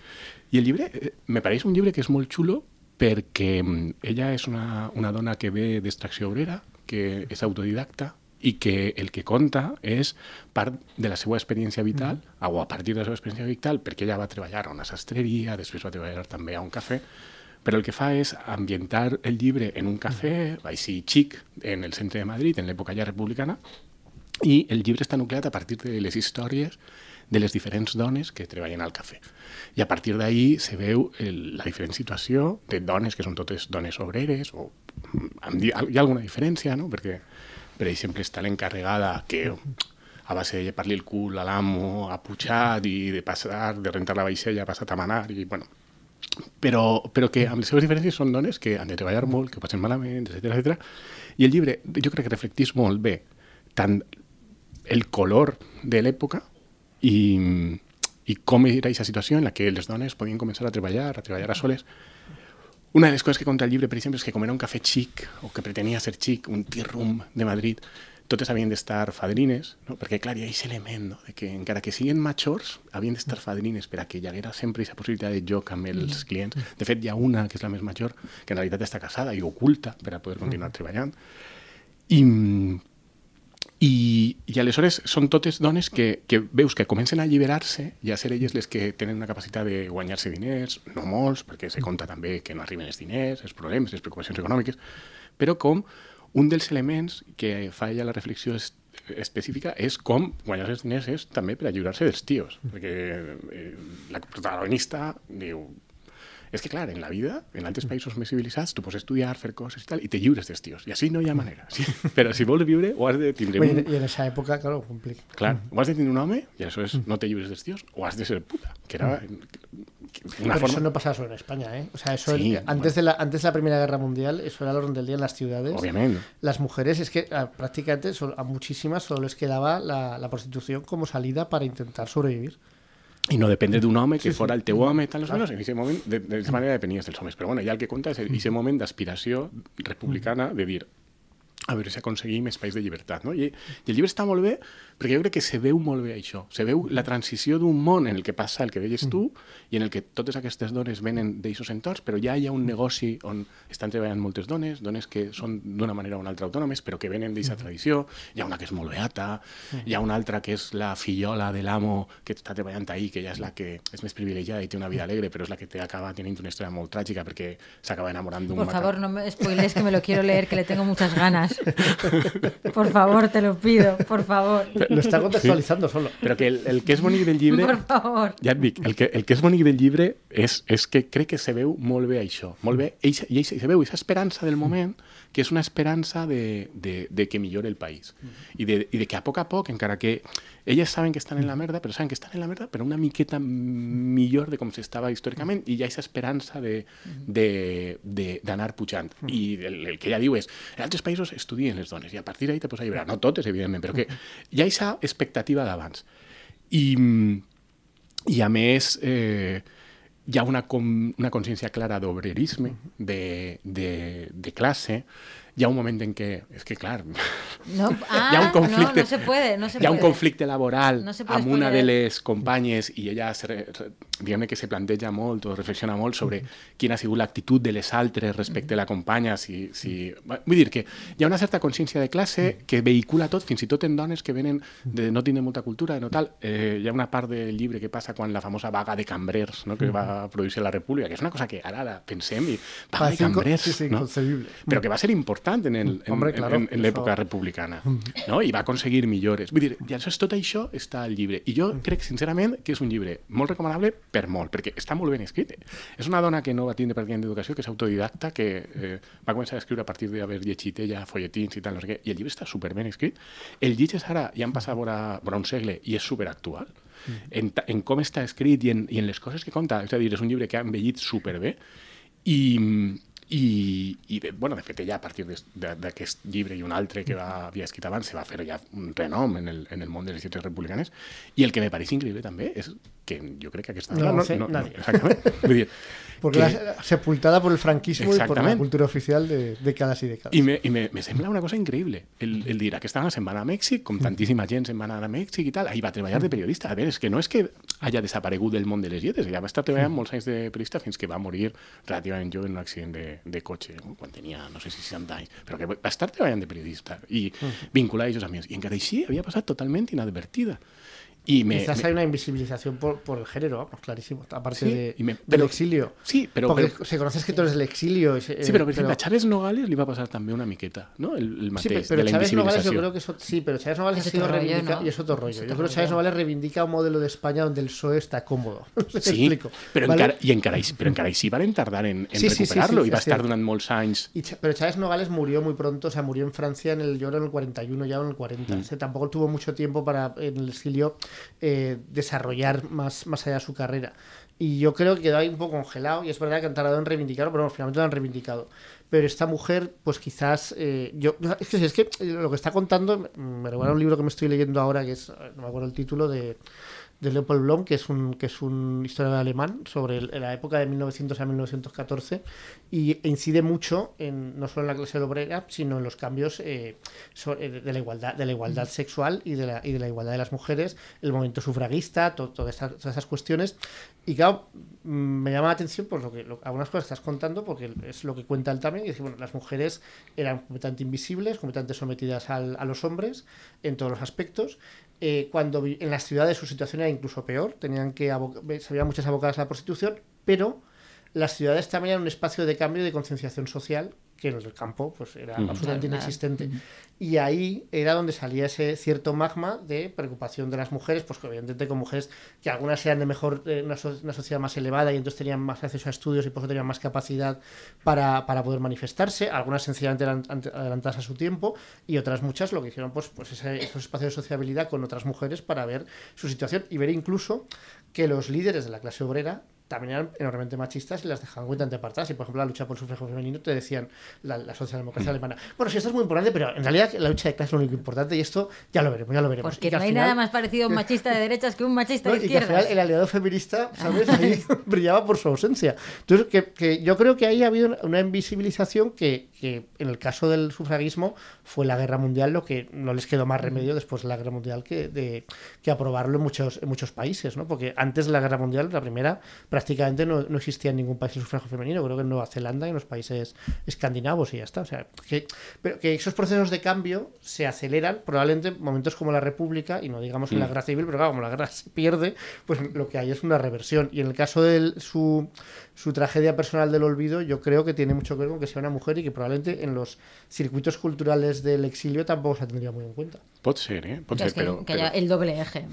I el llibre, eh, me pareix un llibre que és molt xulo perquè mm, ella és una, una dona que ve d'extracció obrera, que és autodidacta i que el que conta és part de la seva experiència vital, o a partir de la seva experiència vital, perquè ella va treballar a una sastreria, després va treballar també a un cafè, però el que fa és ambientar el llibre en un cafè, així xic, en el centre de Madrid, en l'època ja republicana, i el llibre està nucleat a partir de les històries de les diferents dones que treballen al cafè. I a partir d'ahir se veu el, la diferent situació de dones que són totes dones obreres, o amb, hi ha alguna diferència, no? perquè, per exemple, està l'encarregada que a base de llepar-li el cul a l'amo, ha pujat i de passar, de rentar la vaixella, ha passat a manar, i bueno, però, però que amb les seves diferències són dones que han de treballar molt, que passen malament, etc etc. I el llibre jo crec que reflectís molt bé tant el color de l'època i, i com era aquesta situació en la que les dones podien començar a treballar, a treballar a soles. Una de les coses que conta el llibre, per exemple, és que com era un cafè xic, o que pretenia ser xic, un tea room de Madrid, totes havien d'estar fadrines, no? perquè clar, hi ha aquest element no? de que encara que siguin majors, havien d'estar fadrines per a que hi haguera sempre aquesta possibilitat de joc amb els clients. De fet, hi ha una, que és la més major, que en realitat està casada i oculta per a poder continuar treballant. I, i, i aleshores són totes dones que, que veus que comencen a alliberar-se i a ser elles les que tenen una capacitat de guanyar-se diners, no molts, perquè se compta també que no arriben els diners, els problemes, les preocupacions econòmiques, però com un dels elements que fa ella la reflexió es, específica és com guanyar els diners és també per alliberar-se dels tios, perquè eh, la protagonista diu és que, clar, en la vida, en altres països més civilitzats, tu pots estudiar, fer coses i tal, i te lliures dels tios. I així no hi ha manera. Sí? Però si vols viure, o has de tindre Oye, un... y en esa época, claro, complica. Clar, o has de tindre un home, i aleshores no te lliures dels tios, o has de ser puta, que era una Pero forma... eso no pasaba solo en España, ¿eh? O sea, eso Sí, antes, de la, antes de la Primera Guerra Mundial, eso era el orden del día en las ciudades. Obviamente. Las mujeres, es que ah, prácticamente a muchísimas solo les quedaba la, la prostitución como salida para intentar sobrevivir. I no dependre d'un home que Sí, fora el teu home, tal, menos, en aquest moment, de, de, manera depenies dels homes. Però bueno, ja el que compta és aquest moment d'aspiració republicana de dir a veure si aconseguim espais de llibertat. No? I, I el llibre està molt bé perquè jo crec que se veu molt bé això. Se veu la transició d'un món en el que passa el que deies tu i en el que totes aquestes dones venen d'aixos entorns, però ja hi ha un negoci on estan treballant moltes dones, dones que són d'una manera o una altra autònomes, però que venen d'aquesta tradició. Hi ha una que és molt beata, hi ha una altra que és la fillola de l'amo que està treballant ahir, que ja és la que és més privilegiada i té una vida alegre, però és la que té, acaba tenint una història molt tràgica perquè s'acaba enamorant d'un Por maca- favor, no me spoilees que me lo quiero leer, que le tengo muchas ganas. Por favor, te lo pido, por favor. Lo está contextualizando solo. Però que el, el que és bonic del llibre... Por favor. Ja et dic, el que, el que és bonic del llibre és, és que crec que se veu molt bé això, molt bé, eixa, i eixa, se veu aquesta esperança del moment, que és una esperança de, de, de que millore el país. I de, I de que a poc a poc, encara que elles saben que estan en la merda, però saben que estan en la merda, però una miqueta millor de com s'estava històricament, i hi ha aquesta esperança de- de- de- d'anar pujant. I el, el que ella diu és, en altres països estudien les dones, i a partir d'ahí te pots alliberar. No totes, evidentment, però que hi ha aquesta expectativa d'abans. I, i a més eh, hi ha una, com, una consciència clara d'obrerisme, de, de, de classe, ha un moment en que clar, No, ah, hi ha un conflicte, no, no se puede, no se hi ha un conflicte laboral No se amb una de les companyes i ella se, re- re- diguem que se planteja molt o reflexiona molt sobre quina ha sigut l'actitud de les altres respecte a la companya si, si... vull dir que hi ha una certa consciència de classe que vehicula tot, fins i tot en dones que venen de no tindre molta cultura, de no tal. Eh, hi ha una part del llibre que passa quan la famosa vaga de cambrers no? que va produir la República que és una cosa que ara la pensem i vaga de cambrers sí, sí, no? però que va ser important en, el, en, Hombre, en- claro, en, en l'època republicana no? i va aconseguir millores. Vull dir, i aleshores tot això està al llibre. I jo crec sincerament que és un llibre molt recomanable per molt, perquè està molt ben escrit és una dona que no va tindre pràcticament d'educació que és autodidacta, que eh, va començar a escriure a partir d'haver llegit ella folletins i tal, no sé què, i el llibre està super ben escrit. El llitges ara, ja han passat vora, vora un segle i és super actual en, en com està escrit i en, i en les coses que conta, és a dir, és un llibre que ha envellit superbé. I, i, i de, bueno, de fet ella a partir d'aquest llibre i un altre que va, havia escrit abans se va fer ja un renom en el, en el món de les lletres republicanes i el que me pareix increïble també és que jo crec que aquesta No dona lo hace nadie. exactament, vull dir, Porque que- la- sepultada por el franquismo y por la cultura oficial de décadas y décadas. I me, i me, me sembla una cosa increïble el, el dir, aquesta dona se'n va anar a Mèxic, com tantíssima gent anar a Mèxic i tal, ahí va treballar de periodista. A veure, és que no és que haya desaparegut del món de les lletres, ella va estar treballant molts anys de periodista fins que va morir relativament jove en un accident de, de cotxe, quan tenia, no sé si 60 anys, però que va estar treballant de periodista i vincular a aquests amics. I encara així havia passat totalment inadvertida. Y me, Quizás me- hay una invisibilización por, por el género, vamos, clarísimo, aparte Sí, de, y me- del pero- exilio. Sí, pero, Porque pero- se conoce escritores del exilio. y sí, eh, pero, per exemple, a Chávez Nogales li va passar també una miqueta, no? El, el Sí, mateix, pero de la Chávez Nogales yo creo que eso, sí, pero Chávez Nogales Es ha sido reivindicado ¿no? y es otro rollo. Es yo creo que Chávez. Nogales reivindica un modelo de España donde el PSOE está cómodo. ¿Me Sí, explico? però, ¿Vale? encara, i encara, així- però encara així varen tardar en, en Sí, sí, sí, recuperar-lo sí, i va és estar cierto. durant molts anys Y pero Chávez Nogales murió muy pronto, o sea, murió en Francia en el, yo creo en el 41, ya en el 40. Mm. Tampoco tuvo mucho tiempo para en el exilio eh, desarrollar más, más allá su carrera. Y yo creo que quedó ahí un poco congelado, y es verdad que han tardado en reivindicarlo, pero bueno, finalmente lo han reivindicado. Pero esta mujer, pues quizás. eh, yo Es que, es que lo que está contando me- recuerda un libro que me estoy leyendo ahora, que es. No me acuerdo el título, de de Leopold Blom, que es un, que es un historiador alemán sobre el- la época de 1900 a 1914 y incide mucho en, no solo en la clase obrera, sino en los cambios eh, so- eh, de la igualdad, de la igualdad sexual y de la, y de la igualdad de las mujeres, el movimiento sufragista, to- todas estas, todas esas cuestiones. Y claro, mm, me llama la atención pues, lo que, lo- algunas cosas estás contando, porque es lo que cuenta él también, y dice, bueno, las mujeres eran completamente invisibles, completamente sometidas al- a los hombres en todos los aspectos, eh, cuando en las ciudades su situación era incluso peor, tenían que abo- se había muchas abocadas a la prostitución, pero las ciudades también eran un espacio de cambio y de concienciación social que en el campo pues era Ujú. absolutamente inexistente. Y ahí era donde salía ese cierto magma de preocupación de las mujeres, pues que evidentemente con mujeres que algunas eran de mejor, eh, una, so- una sociedad más elevada y entonces tenían más acceso a estudios y por eso tenían más capacidad para, para poder manifestarse, algunas sencillamente eran adelantadas a su tiempo y otras muchas lo que hicieron pues, pues ese- esos espacios de sociabilidad con otras mujeres para ver su situación y ver incluso que los líderes de la clase obrera también eran enormemente machistas y las dejaban completamente apartadas. Y por ejemplo, la lucha por el sufragio femenino te decían la, la socialdemocracia Mm. alemana. Bueno, sí, esto es muy importante, pero en realidad la lucha de clase es lo único importante y esto ya lo veremos, ya lo veremos. Porque Y que no hay final- nada más parecido a un machista de derechas que un machista no, de y que al izquierdas. final el aliado feminista, ¿sabes? Ahí brillaba por su ausencia. Entonces, que, que yo creo que ahí ha habido una- una invisibilización que, que en el caso del sufragismo fue la guerra mundial lo que no les quedó más remedio después de la guerra mundial que, de, que aprobarlo en muchos, en muchos países, ¿no? Porque antes de la guerra mundial, la primera, prácticamente no, no existía en ningún país el sufragio femenino, creo que en Nueva Zelanda y en los países escandinavos y ya está. O sea, que, pero que esos procesos de cambio se aceleran probablemente en momentos como la República, y no digamos en la Mm. guerra civil, pero claro, como la guerra se pierde, pues lo que hay es una reversión. Y en el caso de su, su tragedia personal del olvido, yo creo que tiene mucho que ver con que sea una mujer y que probablemente en los circuitos culturales del exilio tampoco se tendría muy en cuenta. Pot ser, eh? Pot Que, ser, es que, però, que però, haya el doble eje.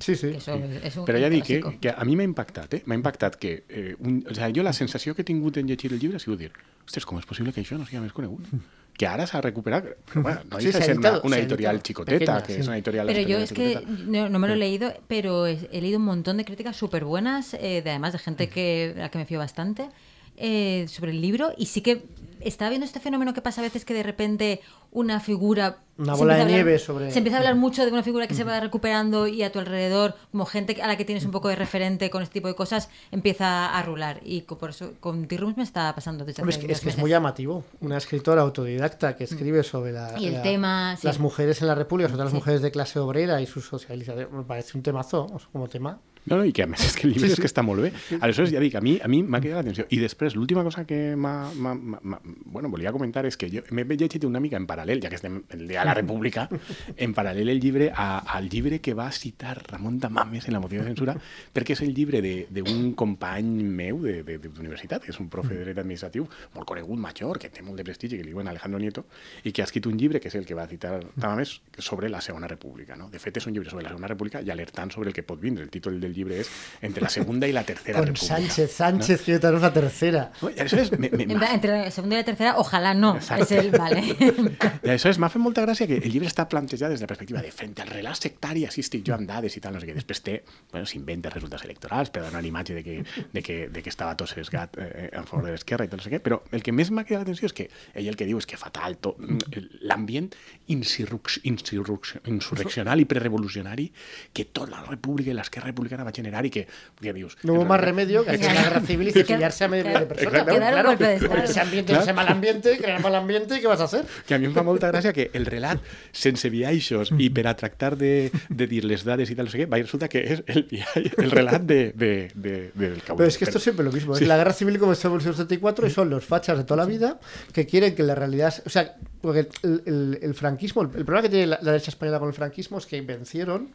Sí, sí. que eso es- es un però ja dic que, a mi m'ha impactat, eh? M'ha que... Eh, un, o sigui, jo la sensació que he tingut en llegir el llibre ha sigut dir ostres, com és possible que això no sigui més conegut? Que ara s'ha recuperat... Però, bueno, no Sí, deixa se de ha ser una, se ha editorial chicoteta, Pequeña, que sí. es una editorial... Pero yo es que no, no me lo he leído, pero he leído un montón de críticas súper buenas, de además de gente que, a la que me fío bastante, eh, sobre el libro. Y sí que estaba viendo este fenómeno que pasa a veces que de repente una figura... Una se bola de a hablar- nieve sobre- Se empieza a hablar mucho de una figura que se va recuperando y a tu alrededor, como gente a la que tienes un poco de referente con este tipo de cosas, empieza a rular. Y por eso con T-Rooms me está pasando desde es que, es que es muy llamativo. Una escritora autodidacta que escribe sobre la, Y el la- tema, sí. las mujeres en la República, sobre las Sí. mujeres de clase obrera y su socialización. Me parece un temazo, como tema. No, no, i que a més és que el llibre és que està molt bé. Aleshores, ja dic, a mi a mi m'ha cridat l'atenció. I després, l'última cosa que m'ha... Bueno, volia comentar és que jo m'he llegit una mica en paral·lel, ja que estem el dia de la República, en paral·lel el llibre a, al llibre que va citar Ramon Tamames en la moció de censura, perquè és el llibre de- d'un company meu d'universitat, que és un profe de dret administratiu, molt conegut, major, que té molt de prestigi, que li diuen Alejandro Nieto, i que ha escrit un llibre, que és el que va citar Tamames, sobre la Segona República. No? De fet, és un llibre sobre la Segona República i alertant sobre el que pot vindre. El títol del llibre és Entre la Segunda i la Tercera Con República. Sánchez, Sánchez, que tenemos la tercera. No? I aleshores, me, me, Entre la segunda y la tercera, ojalá no. Exacto. Es el, vale. I aleshores m'ha fet molta gràcia que el llibre està plantejat des de la perspectiva de frente al relat sectari, així estic jo amb dades i tal, no sé què. Després té, bueno, s'inventa resultats electorals per donar una imatge de que, de que, de que estava tot sesgat eh, en favor de l'esquerra i tot no sé què, però el que més m'ha cridat l'atenció és que ell el que diu és que fatal l'ambient insurrec- insurrec- insurreccional i prerevolucionari que tota la república i l'esquerra republicana guerra va a generar y que, que dius... No hubo más remedio que hacer la guerra civil y cepillarse a medio millón de personas. Claro, ese ambiente, ese mal ambiente, crear mal ambiente, ¿qué vas a hacer? que a mi em fa molta gràcia que el relat, sense viaixos i per a tractar de, de dir les dades i tal, no sé què, va, i resulta que és el, viaje, el relat de, de, de, del cowboy. Pero es que esto es siempre lo mismo. ¿eh? La guerra civil comenzó en 1974 y son los fachas de toda la vida que quieren que la realidad. O sea, porque el, el- el franquismo, el, el problema que tiene la, la derecha española con el franquismo es que vencieron,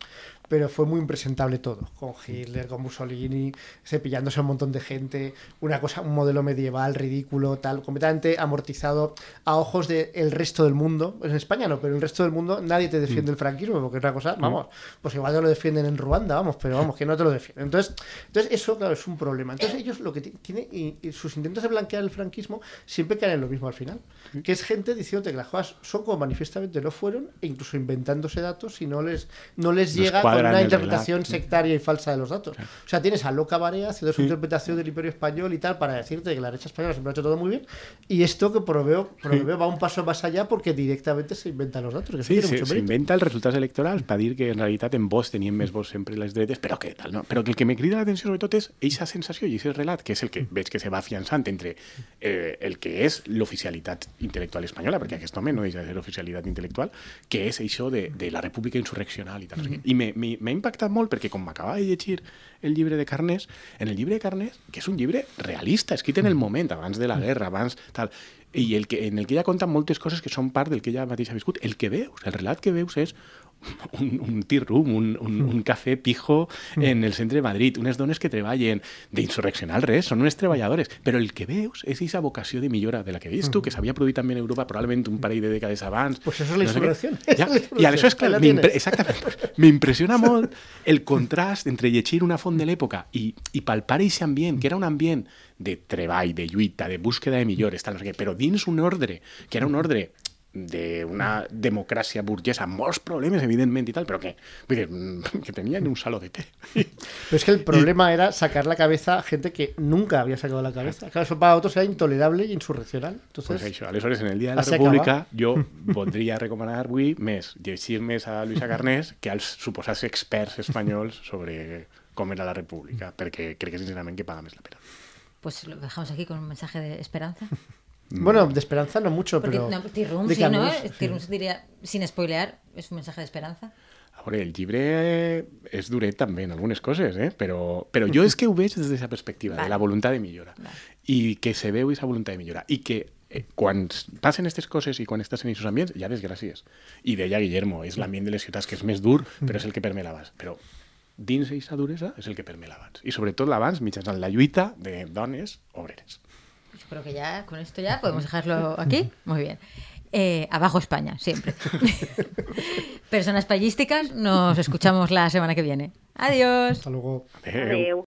pero fue muy impresentable todo. Con Hitler, con Mussolini, cepillándose a un montón de gente, una cosa, un modelo medieval ridículo, tal, completamente amortizado a ojos del resto del mundo. En España no, pero en el resto del mundo nadie te defiende el franquismo, porque es una cosa, vamos, pues igual te lo defienden en Ruanda, vamos, pero vamos, que no te lo defienden. Entonces, entonces eso, claro, es un problema. Entonces ellos lo que ti- tienen, y, y sus intentos de blanquear el franquismo siempre caen en lo mismo al final, que es gente diciéndote que las cosas son como manifiestamente no fueron, e incluso inventándose datos si no les, no les llega con una el interpretación relato. sectaria y falsa de los datos. O sea, tienes a Loca Barea haciendo su interpretación del Imperio Español y tal para decirte que la derecha española siempre ha hecho todo muy bien. Y esto que por lo veo, por lo que veo va un paso más allá porque directamente se inventan los datos. Que Sí, se- mucho mérito. s'inventa els resultats electorals per dir que en realitat en Vox tenien més vots sempre les dretes, però que tal, no? Però que el que me crida l'atenció sobretot és eixa sensació i aquest relat, que és el que veig que se va afiançant entre eh, el que és l'oficialitat intel·lectual espanyola, perquè aquest home no deixa de ser oficialitat intel·lectual, que és això de, de la república insurreccional i tal. Sé què. I me- m'ha impactat molt perquè com m'acabava de llegir el llibre de Carnés, en el llibre de Carnés, que és un llibre realista, escrit en el moment, abans de la guerra, abans tal, i el que, en el que ella conta moltes coses que són part del que ella mateixa ha viscut. El que veus, el relat que veus és un, un tea room, un, un, un cafè pijo en el centre de Madrid, unes dones que treballen d'insurreccional res, són unes treballadores, però el que veus és aquesta vocació de millora de la que dius tu, que s'havia produït també en Europa probablement un parell de dècades abans. Pues eso es la no sé. Ja, es I aleshores, clar, exactament, m'impressiona molt el contrast entre llegir una font de l'època i, i palpar aquest ambient, que era un ambient de treball, de lluita, de búsqueda de millores, tal, no sé què, però dins un ordre, que era un ordre d'una democràcia burgesa amb molts problemes, evidentment, i tal, però que, que tenien un saló de té. Pero es que el problema era sacar la cabeza a gente que nunca había sacado la cabeza. Claro, eso para otros era intolerable e insurreccional. Entonces, Pues això, aleshores, en el Dia de la República, jo voldria recomanar avui més llegir més a Luisa Carnés que als suposats experts espanyols sobre com era la República, perquè crec que sincerament que paga més la pena. Pues lo dejamos aquí con un mensaje de esperanza. Bueno, de esperanza no mucho, Porque pero... no, Room, de sí, ¿no? Se diría, sin spoilear, es un mensaje de esperanza. A veure, el llibre és duret també en algunes coses, eh? però, però jo és que ho veig des d'aquesta perspectiva, Vale. de la voluntat de millora. Vale. I que se veu aquesta voluntat de millora. I que eh, quan passen aquestes coses i quan estàs en aquests ambients, hi ha desgràcies. I deia Guillermo, és l'ambient de les ciutats que és més dur, però és el que permet l'abans. Però dins d'aquesta duresa és el que permet l'abans. I sobretot l'abans mitjançant la lluita de dones obreres. Yo creo que ya, con esto ya podemos dejarlo aquí. Muy bien. Eh, abajo España, siempre. Personas payísticas, nos escuchamos la semana que viene. Adiós. Hasta luego. Adeu.